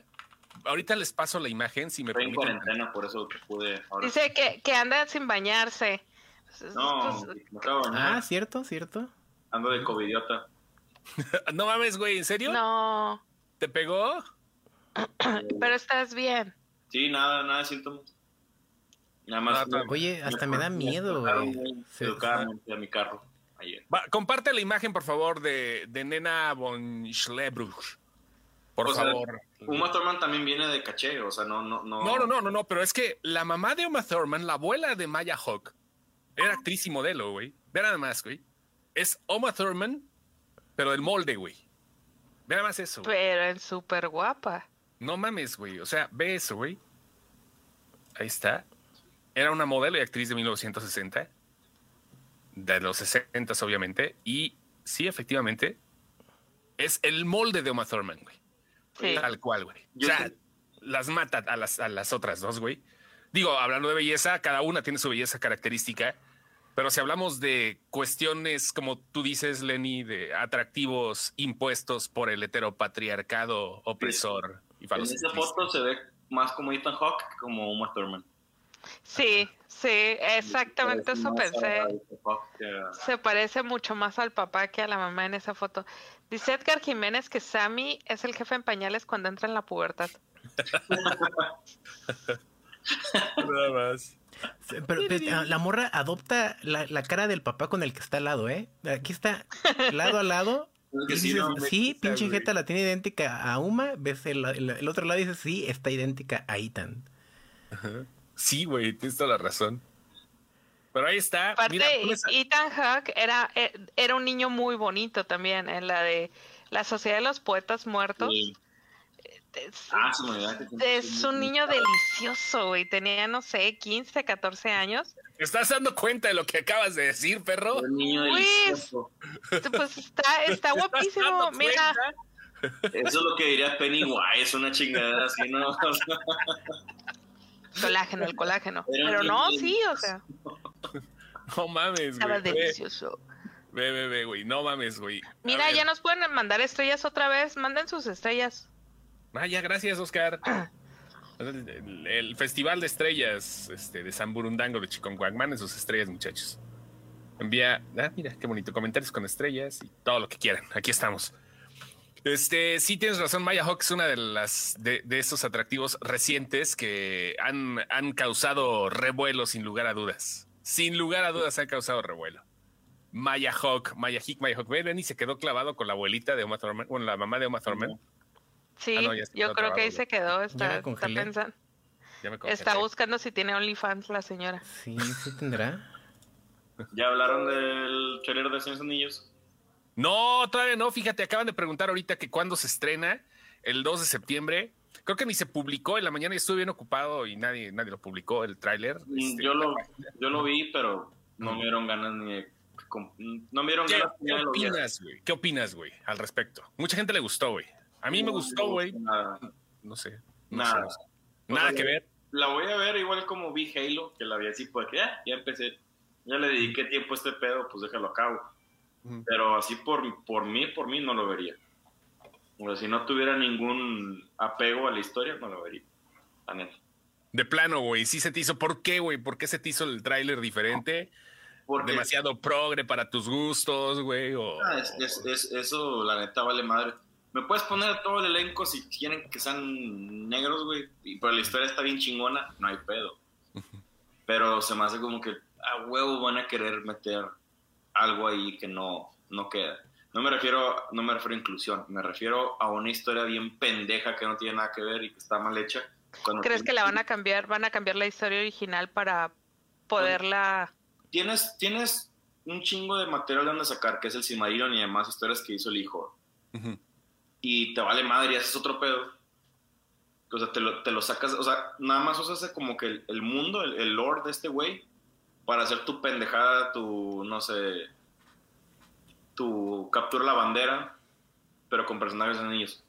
ahorita les paso la imagen, si me Estoy en permiten. cuarentena, por eso pude. Ahora Dice que, que anda sin bañarse. No, Pues, me acabo de bañar. Ah, cierto, cierto. Ando de covidiota. <laughs> No mames, güey, ¿en serio? no, ¿Te pegó? <clears throat> pero estás bien. Sí, nada, nada de síntomas. Nada más. Ah, Oye, hasta me da miedo, güey. Se- a mi carro ayer. Va, comparte la imagen, por favor, de, de Nena von Schlebruch. Por O sea, favor. Uma Thurman también viene de caché, o sea, no, no, no. No, no, no, no, no, pero es que la mamá de Uma Thurman, la abuela de Maya Hawk, era actriz y modelo, güey. Ve nada más, güey. Es Uma Thurman, pero del molde, güey. Ve nada más eso. güey. Pero es súper guapa. No mames, güey. O sea, ve eso, güey. Ahí está. Era una modelo y actriz de 1960. De los 60, obviamente. Y sí, efectivamente, es el molde de Uma Thurman, güey. Sí. Tal cual, güey. O sea, te- las mata a las, a las otras dos, güey. Digo, hablando de belleza, cada una tiene su belleza característica. Pero si hablamos de cuestiones, como tú dices, Lenny, de atractivos impuestos por el heteropatriarcado opresor y En esa foto se ve más como Ethan Hawke que como Uma Thurman. Sí, sí, exactamente eso pensé. Se parece mucho más al papá que a la mamá en esa foto. Dice Edgar Jiménez que Sammy es el jefe en pañales cuando entra en la pubertad. <laughs> Nada más. Pero, pero, ah, la morra adopta la, la cara del papá con el que está al lado, ¿eh? Aquí está lado a lado. <laughs> Sí, dices, no, sí, pinche jeta la tiene idéntica a Uma. Ves el, el- el otro lado y dices, sí, está idéntica a Ethan. Sí, güey, tienes toda la razón. Pero ahí está. Aparte, Mira, pon esa- Ethan Hawke era, eh, era un niño muy bonito también en la de la Sociedad de los Poetas Muertos. Sí. Es, Ah, es un niño delicioso, güey. Tenía, no sé, 15, 14 años. ¿Te estás dando cuenta de lo que acabas de decir, perro? Un niño Pues, delicioso. Pues está, <laughs> está ¿Te estás guapísimo. Mira, cuenta? Eso es lo que diría Pennywise, una chingadera así, ¿no? <laughs> <laughs> colágeno, el colágeno. Pero no, sí, o sea, <laughs> No mames, estaba güey. Ve, delicioso. ve, ve, ve, güey. No mames, güey. Mira, ya nos pueden mandar estrellas otra vez. Manden sus estrellas. Ah, ya, gracias, Oscar. El, <clears throat> el- el Festival de Estrellas este, de San Burundango de Chiconcuac. Manden sus estrellas, muchachos. Envía, ah, mira, qué bonito, comentarios con estrellas y todo lo que quieran. Aquí estamos. Este, sí tienes razón, Maya Hawk es una de las de, de estos atractivos recientes que han, han causado revuelo sin lugar a dudas. Sin lugar a dudas han causado revuelo. Maya Hawk, Maya Hick, Maya Hawk. Ven, y se quedó clavado con la abuelita de Uma Thurman, con la mamá de Uma Thurman. Sí, Ah, no, yo creo que ahí se quedó. Está, está pensando. Ya me congelé. Está buscando si tiene OnlyFans la señora. Sí, sí tendrá. ¿Ya hablaron del trailer de Señores Anillos? No, todavía no. Fíjate, acaban de preguntar ahorita que cuándo se estrena, el 2 de septiembre. Creo que ni se publicó en la mañana y estuve bien ocupado y nadie, nadie lo publicó, el tráiler. Mm, Este, yo, lo, yo lo vi, pero no me dieron ganas ni de... No me dieron ¿Qué, ganas ni qué de opinas, güey? ¿Qué opinas, güey, al respecto? Mucha gente le gustó, güey. A mí me No, gustó, güey. Nada. No sé. no Nada. sé. Nada que ver. La voy a ver igual como vi Halo, que la vi así porque ya, ya empecé. Ya le dediqué tiempo a este pedo, pues déjalo a cabo. Pero así por, por mí, por mí no lo vería. O sea, si no tuviera ningún apego a la historia, no lo vería. La neta. De plano, güey. Sí se te hizo. ¿Por qué, güey? ¿Por qué se te hizo el tráiler diferente? Porque Demasiado progre para tus gustos, güey. O... Ah, es- es- es- eso, la neta, vale madre. Me puedes poner a todo el elenco si quieren que sean negros, güey. y- Pero la historia está bien chingona, no hay pedo. Pero se me hace como que a huevo van a querer meter algo ahí que no, no queda. No me refiero, no me refiero a inclusión, me refiero a una historia bien pendeja que no tiene nada que ver y que está mal hecha. Cuando ¿Crees que la van a cambiar? ¿Van a cambiar la historia original para poderla... tienes, tienes un chingo de material de donde sacar, que es el Silmarillion y demás historias que hizo el hijo. Ujú. y te vale madre y haces otro pedo. O sea, te lo, te lo sacas, o sea, nada más usas como que el, el mundo, el, el lore de este güey, para hacer tu pendejada, tu, no sé, tu captura la bandera, pero con personajes de niños.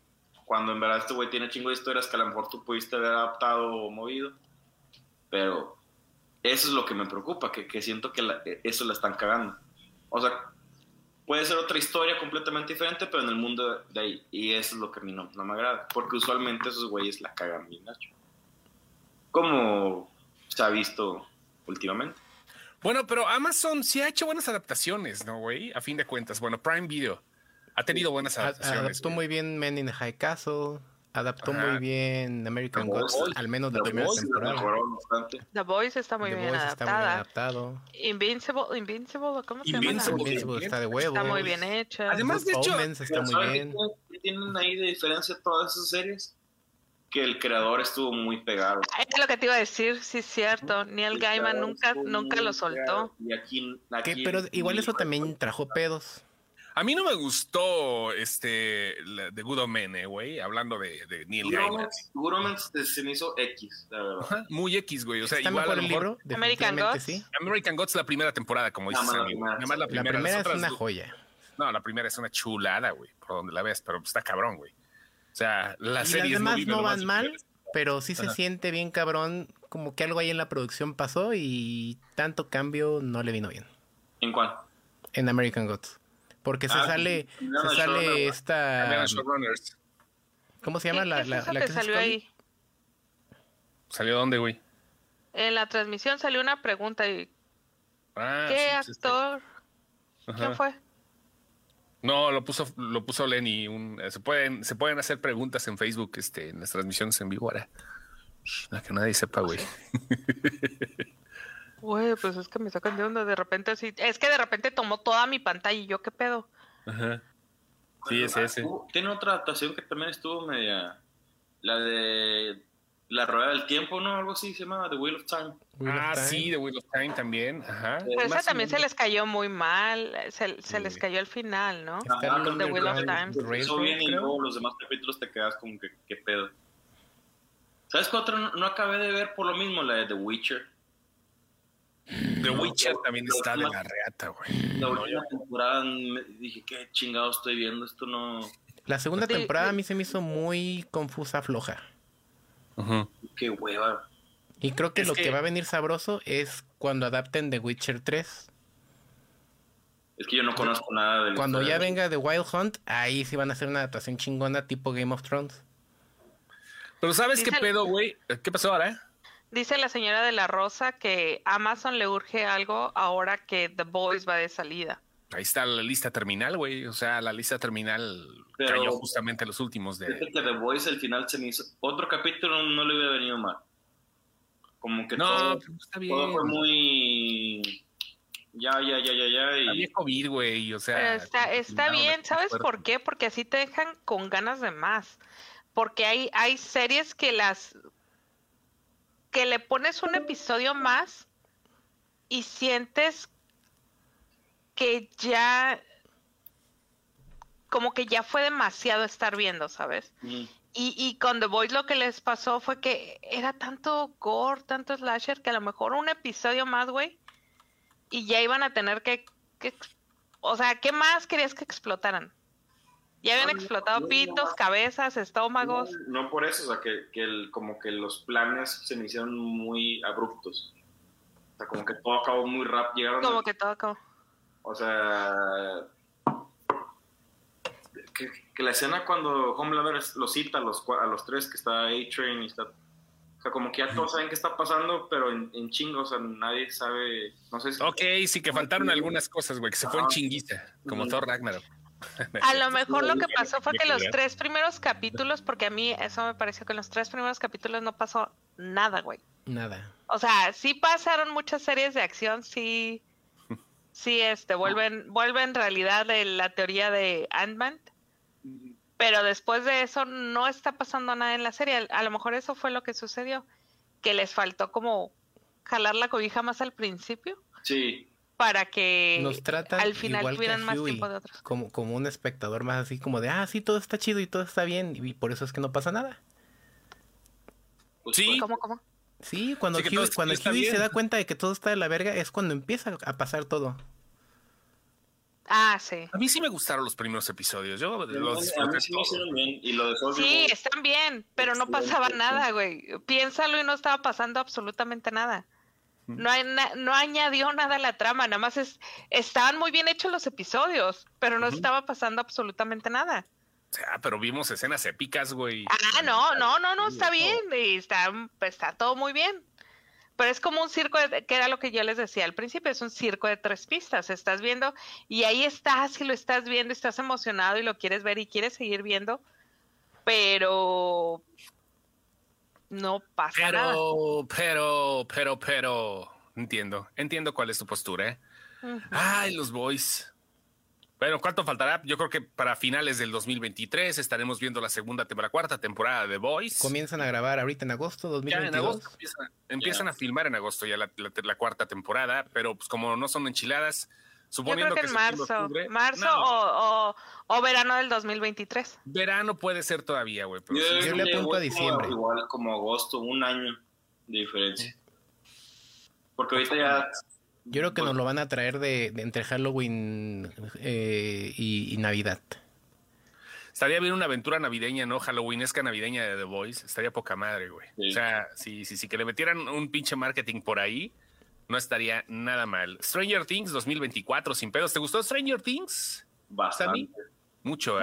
Cuando en verdad este güey tiene chingo de historias que a lo mejor tú pudiste haber adaptado o movido, pero eso es lo que me preocupa, que, que siento que la- eso la están cagando. O sea, puede ser otra historia completamente diferente, pero en el mundo de ahí. Y eso es lo que a mí no, no me agrada. Porque usualmente esos güeyes la cagan bien gacho. Como se ha visto últimamente. Bueno, pero Amazon sí ha hecho buenas adaptaciones, ¿no, güey? A fin de cuentas. Bueno, Prime Video ha tenido buenas adaptaciones. Adaptó güey. muy bien Men in High Castle. Adaptó Ajá. muy bien American Gods, al menos la The primera Boys temporada. mejoró bastante. The Voice está muy The bien Boys está muy adaptada. adaptado. Invincible, Invincible, ¿cómo se Invincible. llama? Invincible está de huevos. Está muy bien hecha. Además, de Good hecho, Omens está muy ¿saben bien. qué tienen ahí de diferencia todas esas series? Que el creador estuvo muy pegado. Es lo que te iba a decir, sí es cierto. Neil El Gaiman nunca, nunca lo soltó. Y aquí, Que- aquí- pero igual eso también trajo pedos. A mí no me gustó este The Good Men, eh, güey, hablando de, de Neil Gaiman. Seguramente, seguramente se- se me hizo X, la verdad. Ajá, Muy X, güey. O sea, ¿Está igual a mejor lo el mejor libro? American Gods. sí. American Gods la primera temporada, como dices, Nada más la amigo. primera. Nada más la La primera. es otras una joya. No, la primera es una chulada, güey, por donde la ves, pero está cabrón, güey. O sea, las Y series las demás no van mal, pero sí se Ajá. siente bien cabrón, como que algo ahí en la producción pasó y tanto cambio no le vino bien ¿En cuál? en American Gods. Porque se Ah, sale, cambiaron se el showrunner, sale ¿verdad? esta. ¿cómo se llama ¿Qué- la, qué la, la que salió ahí? ¿Salió dónde, güey? En la transmisión salió una pregunta y Ah, ¿qué sí, pues, este, actor? ¿Quién fue? No, lo puso, lo puso Lenny. un- eh, se pueden, se pueden hacer preguntas en Facebook, este, en las transmisiones en vivo ahora. No, que nadie sepa, güey. <laughs> Güey, pues es que me sacan de onda de repente así. Es que de repente tomó toda mi pantalla y yo, ¿qué pedo? Ajá. Sí, es ese. Hubo- Tiene otra adaptación que también estuvo media. La de. La Rueda del Tiempo, ¿no? Algo así se llama The Wheel of Time. Wheel of Ah, Time. sí, The Wheel of Time también. Ajá. Eh, Pero esa también se les cayó muy mal. Se, se Sí. les cayó al final, ¿no? Ajá, el The Wheel of Time. Railroad, bien y luego los demás capítulos te quedas como que, ¿qué pedo? ¿Sabes qué otra no, no acabé de ver por lo mismo? La de The Witcher. The Witcher también está de la reata, güey. La última temporada me dije, ¿qué chingado estoy viendo? Esto no. La segunda temporada a mí se me hizo muy confusa, floja. Ajá. Qué hueva. Y creo que Es lo que... que- va a venir sabroso es cuando adapten The Witcher 3. Es que yo no conozco nada de Cuando ya venga The Wild Hunt, ahí sí van a hacer una adaptación chingona tipo Game of Thrones. Pero ¿sabes qué pedo, güey? ¿Qué pasó ahora? Dice la señora de la Rosa que Amazon le urge algo ahora que The Boys va de salida. Ahí está la lista terminal, güey. O sea, la lista terminal Pero- cayó justamente los últimos de. Fíjate que The Voice al final se me hizo. Otro capítulo no le hubiera venido mal. Como que No, todo, pero está bien. todo fue muy. Ya, ya, ya, ya, ya. Y... Había COVID, güey. O sea. Pero está, bien, ¿sabes fuerte. por qué? Porque así te dejan con ganas de más. Porque hay, hay series que las que le pones un episodio más y sientes que ya como que ya fue demasiado estar viendo, ¿sabes? Ujú. Y, y con The Voice lo que les pasó fue que era tanto gore, tanto slasher, que a lo mejor un episodio más, güey, y ya iban a tener que, que O sea, ¿qué más querías que explotaran? Ya habían No, explotado no, pitos, no. cabezas, estómagos. No, por eso, o sea, que, que el- como que los planes se me hicieron muy abruptos. O sea, como que todo acabó muy rápido. Llegaron Como que todo acabó. O sea. Que, que la escena cuando Homelander los cita a los, cua- a los tres, que está A-Train y está. O sea, como que ya todos saben qué está pasando, pero en, en chingo, o sea, nadie sabe. No sé si. Ok, sí que faltaron algunas cosas, güey, que se fue en chinguiza, como Ujú. Thor Ragnarok. <laughs> A lo mejor lo que pasó fue que los tres primeros capítulos, porque a mí eso me pareció que en los tres primeros capítulos no pasó nada, güey. Nada. O sea, sí pasaron muchas series de acción, sí, sí, este, vuelven, vuelven realidad de la teoría de Ant-Man, pero después de eso no está pasando nada en la serie. A lo mejor eso fue lo que sucedió, que les faltó como jalar la cobija más al principio Sí. para que Nos tratan al final tuvieran más Huey, tiempo de otros. como, como un espectador más así como de, ah, sí, todo está chido y todo está bien y por eso es que no pasa nada. pues, Sí. ¿Cómo, cómo? Sí, cuando Sí, que Huey, todo está- cuando está Huey se da cuenta de que todo está de la verga es cuando empieza a pasar todo. Ah, sí. A mí sí me gustaron los primeros episodios. Yo los a mí sí me bien. Y lo de Sí, están bien, pero no pasaba nada, güey. Piénsalo y no estaba pasando absolutamente nada. No, hay na- no añadió nada a la trama, nada más es, estaban muy bien hechos los episodios, pero no estaba pasando absolutamente nada. O sea, pero vimos escenas épicas, güey. Ah, no, no, no, no, está bien, y está, está todo muy bien. Pero es como un circo, de- que era lo que yo les decía al principio, es un circo de tres pistas. Estás viendo y ahí estás y lo estás viendo, estás emocionado y lo quieres ver y quieres seguir viendo, pero no pasa nada. Pero, pero, pero, pero. Entiendo, entiendo cuál es tu postura, ¿eh? Ay, los boys. Bueno, ¿cuánto faltará? Yo creo que para finales del 2023 estaremos viendo la segunda temporada, cuarta temporada de The Boys. Comienzan a grabar ahorita en agosto Ya en 2022. agosto empiezan, empiezan a filmar en agosto ya la, la- la cuarta temporada, pero pues como no son enchiladas, Yo suponiendo creo que en septiembre, marzo, octubre- marzo No, o, o, o verano del 2023. verano puede ser todavía, güey. Yo, sí, Yo le le apunto a diciembre. Como, igual como agosto, un año de diferencia. Porque ahorita ya. Yo creo que nos lo van a traer de, de entre Halloween eh, y, y Navidad. Estaría bien una aventura navideña, ¿no? Halloweenesca navideña de The Voice. Estaría poca madre, güey. Sí. O sea, sí, sí, sí, que le metieran un pinche marketing por ahí, no estaría nada mal. Stranger Things 2024, sin pedos. ¿Te gustó Stranger Things? Bastante. Mucho,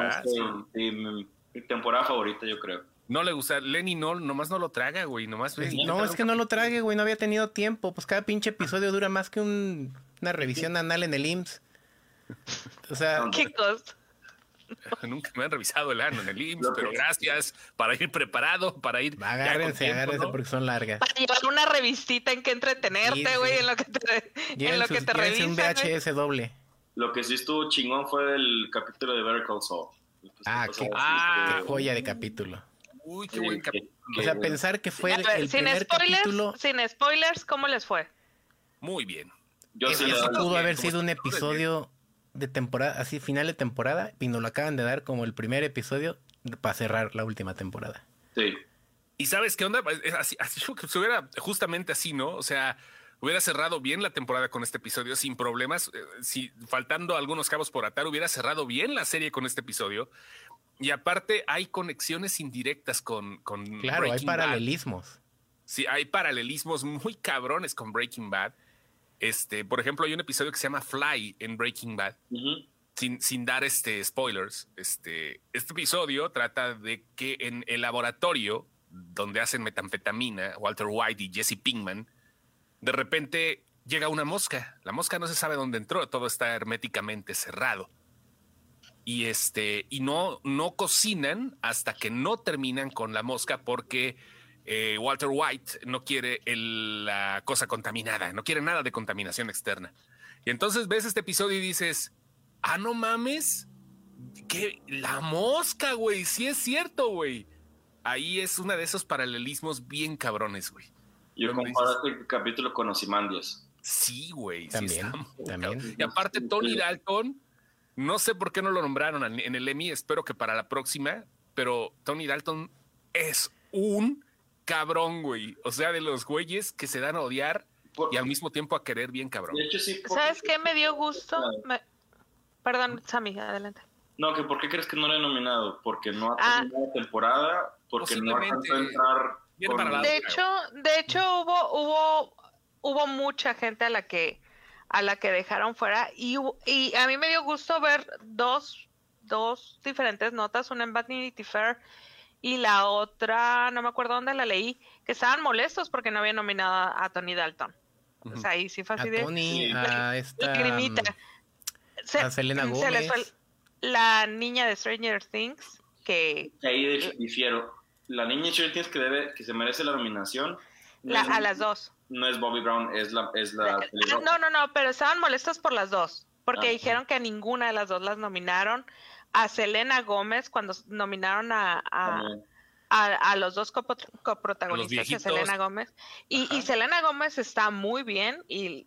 mi temporada favorita, yo creo. No le gusta. Lenny no, nomás no lo traga, güey. Nomás No, es que no lo trague, güey. No había tenido tiempo. Pues cada pinche episodio dura más que un- una revisión anal en el IMSS. O sea, ¿Qué cosa? <laughs> Nunca me han revisado el ano en el IMSS, pero gracias para ir preparado, para ir. agárrense, tiempo, agárrense ¿no? porque son largas. Para llevar una revistita en que entretenerte, sí. güey, en lo que te, en lo sus- que te un revisan. güey. VHS doble. Lo que sí estuvo chingón fue el capítulo de Better Call Saul. Ah, qué, Ah, qué joya de capítulo. Uy, qué buen capítulo. O sea, pensar que fue el, el sin primer spoilers, capítulo. sin spoilers, ¿cómo les fue? Muy bien. Yo sí doy- pudo bien, haber sido un episodio de temporada, así final de temporada, y nos lo acaban de dar como el primer episodio para cerrar la última temporada. Sí. ¿Y sabes qué onda? Es así, así que se hubiera justamente así, ¿no? O sea, hubiera cerrado bien la temporada con este episodio sin problemas. eh, Si faltando algunos cabos por atar, hubiera cerrado bien la serie con este episodio. Y aparte hay conexiones indirectas con, con Claro, hay Breaking Bad. paralelismos. Sí, hay paralelismos muy cabrones con Breaking Bad. Este, por ejemplo, hay un episodio que se llama Fly en Breaking Bad. Sin, sin dar este spoilers, este, este episodio trata de que en el laboratorio donde hacen metanfetamina, Walter White y Jesse Pinkman, de repente llega una mosca. La mosca no se sabe dónde entró, todo está herméticamente cerrado. Y este, y no, no cocinan hasta que no terminan con la mosca porque eh, Walter White no quiere el- la cosa contaminada, no quiere nada de contaminación externa. Y entonces ves este episodio y dices, ah, no mames, que la mosca, güey, sí es cierto, güey. Ahí es uno de esos paralelismos bien cabrones, güey. Yo comparo este capítulo con Ozymandias. Sí, güey. sí También, está muy también. Y aparte, Tony Dalton, no sé por qué no lo nombraron en el Emmy, espero que para la próxima, pero Tony Dalton es un cabrón, güey. O sea, de los güeyes que se dan a odiar Por- y al mismo tiempo a querer bien cabrón. De hecho, sí. porque- ¿Sabes qué me dio gusto? Me- Perdón, Sammy, adelante. No, que ¿por qué crees que no lo he nominado? Porque no ha Ah. terminado la temporada, porque no alcanzó a entrar. De hecho, de hecho hubo, hubo, hubo mucha gente a la que, a la que dejaron fuera y, y a mí me dio gusto ver dos, dos diferentes notas, una en Vanity Fair y la otra, no me acuerdo dónde la leí, que estaban molestos porque no habían nominado a, a Tony Dalton. O sea, ahí sí fue A así de Tony, Sí. a <laughs> esta. lagrimita. Se- a Selena se les fue Gómez. la niña de Stranger Things que Ahí de- difiero. La niña Stranger Things que debe, que se merece la nominación. no la- a las dos. No es Bobby Brown, es la, es la. No, no, no, pero estaban molestos por las dos, porque Ah, dijeron que a ninguna de las dos las nominaron. A Selena Gómez, cuando nominaron a, a, a- a los dos coprotagonistas de. Selena Gómez. Y, y. Selena Gómez está muy bien. Y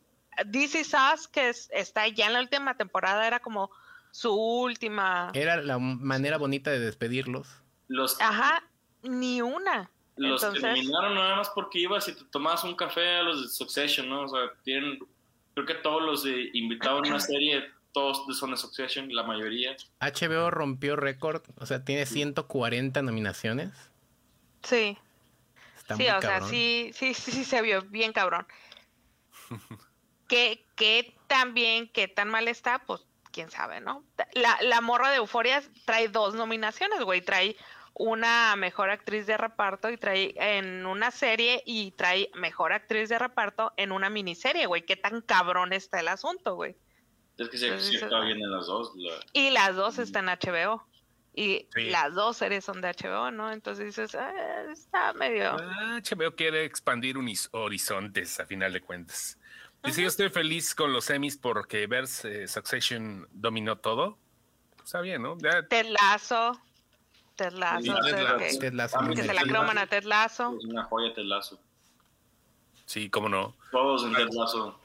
This Is Us, que es- está ya en la última temporada, era como su última. Era la manera bonita de despedirlos. Los, Ajá, ni una. Los que entonces- nominaron nada más porque ibas y te tomabas un café a los de Succession, ¿no? O sea, tienen. Creo que todos los de invitados en una serie, todos son de Succession, la mayoría. HBO rompió récord, o sea, tiene 140 nominaciones. Sí. Está sí, muy o sea, sí, sí, sí, sí se vio bien cabrón. <laughs> que, que tan bien, qué tan mal está, pues quién sabe, ¿no? La, la morra de Euforia trae dos nominaciones, güey. Trae una mejor actriz de reparto y trae en una serie y trae mejor actriz de reparto en una miniserie, güey. Qué tan cabrón está el asunto, güey. Es que sí, Entonces, sí eso- está bien en las dos. la- Y las dos están en HBO. Y Sí. las dos series son de HBO, ¿no? Entonces dices, "Ah, está medio... Ah, HBO quiere expandir unis- horizontes a final de cuentas. Dice, yo estoy feliz con los semis porque ver eh, Succession dominó todo. Está bien, ¿no? Ya- Ted Lasso. Ted Lasso. Sí, o sea, Ted Lasso. que, Ted Lasso, muy que se la croman a. Ted Lasso. Es una joya Ted Lasso. sí, cómo no. Todos en Ted Lasso.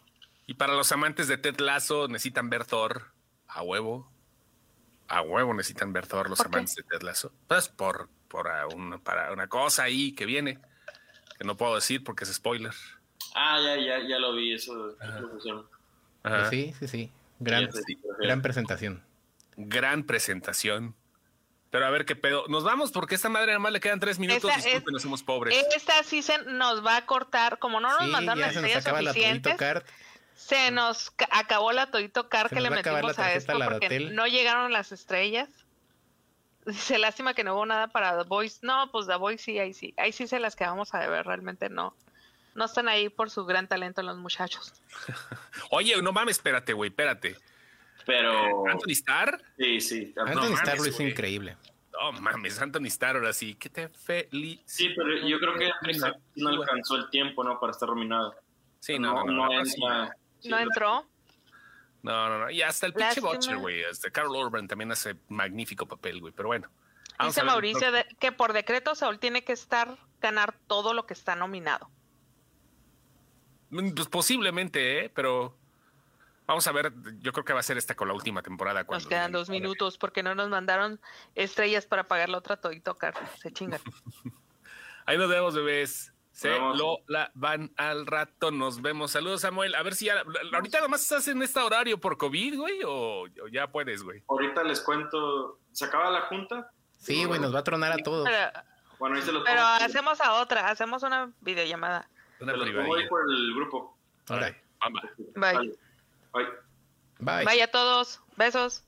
Y para los amantes de Ted Lasso necesitan ver Thor a huevo. A huevo necesitan ver Thor los amantes de Ted Lasso. Pues por, por una, para una cosa ahí que viene. Que no puedo decir porque es spoiler. Ah, ya, ya, ya lo vi, eso. Ajá. Sí, sí, sí. Gran, sí, gran presentación. Gran presentación. Pero a ver qué pedo. Nos vamos porque esta madre nada más le quedan tres minutos. Esta es- Disculpen, no somos pobres. Esta sí se nos va a cortar, como no nos Sí, mandaron las se nos estrellas la suficientes, Todito Card. se nos ca- acabó la Todito Car Se que nos le a metimos la a esto la de porque no llegaron las estrellas. Dice, lástima que no hubo nada para The Voice. No, pues The Voice sí, ahí sí. Ahí sí se las quedamos a deber, realmente no. No están ahí por su gran talento los muchachos. <laughs> Oye, no mames, espérate, güey, espérate. Pero. Anthony Starr. Sí, sí. Anthony mames, Starr lo hizo increíble. No mames, Anthony Starr ahora sí. Que te felicito. Sí, pero yo creo que no, no alcanzó el tiempo, ¿no? Para estar nominado. Sí, no, no, no. no, entra- ¿No entró? No, no, no. Y hasta el pinche. Butcher, güey. Hasta Carol Urban también hace magnífico papel, güey. Pero bueno. Vamos Dice. Mauricio de- que por decreto Saúl tiene que estar, ganar todo lo que está nominado. Mm, Pues posiblemente, ¿eh? Pero vamos a ver. Yo creo que va a ser esta con la última temporada. Nos quedan dos minutos porque no nos mandaron estrellas para pagar la otra Todito Car. Se chingan. <laughs> Ahí nos vemos, bebés. Se Vamos. lo la van al rato. Nos vemos. Saludos, Samuel. A ver si ya. Ahorita nada más estás en este horario por COVID, güey, o, o ya puedes, güey. Ahorita les cuento. ¿Se acaba la junta? Sí, güey, nos va a tronar a todos. Pero, Bueno, ahí se los pero hacemos a otra, hacemos una videollamada. Una Se los pongo ahí por el grupo. Bye. Bye. bye. Bye a todos. Besos.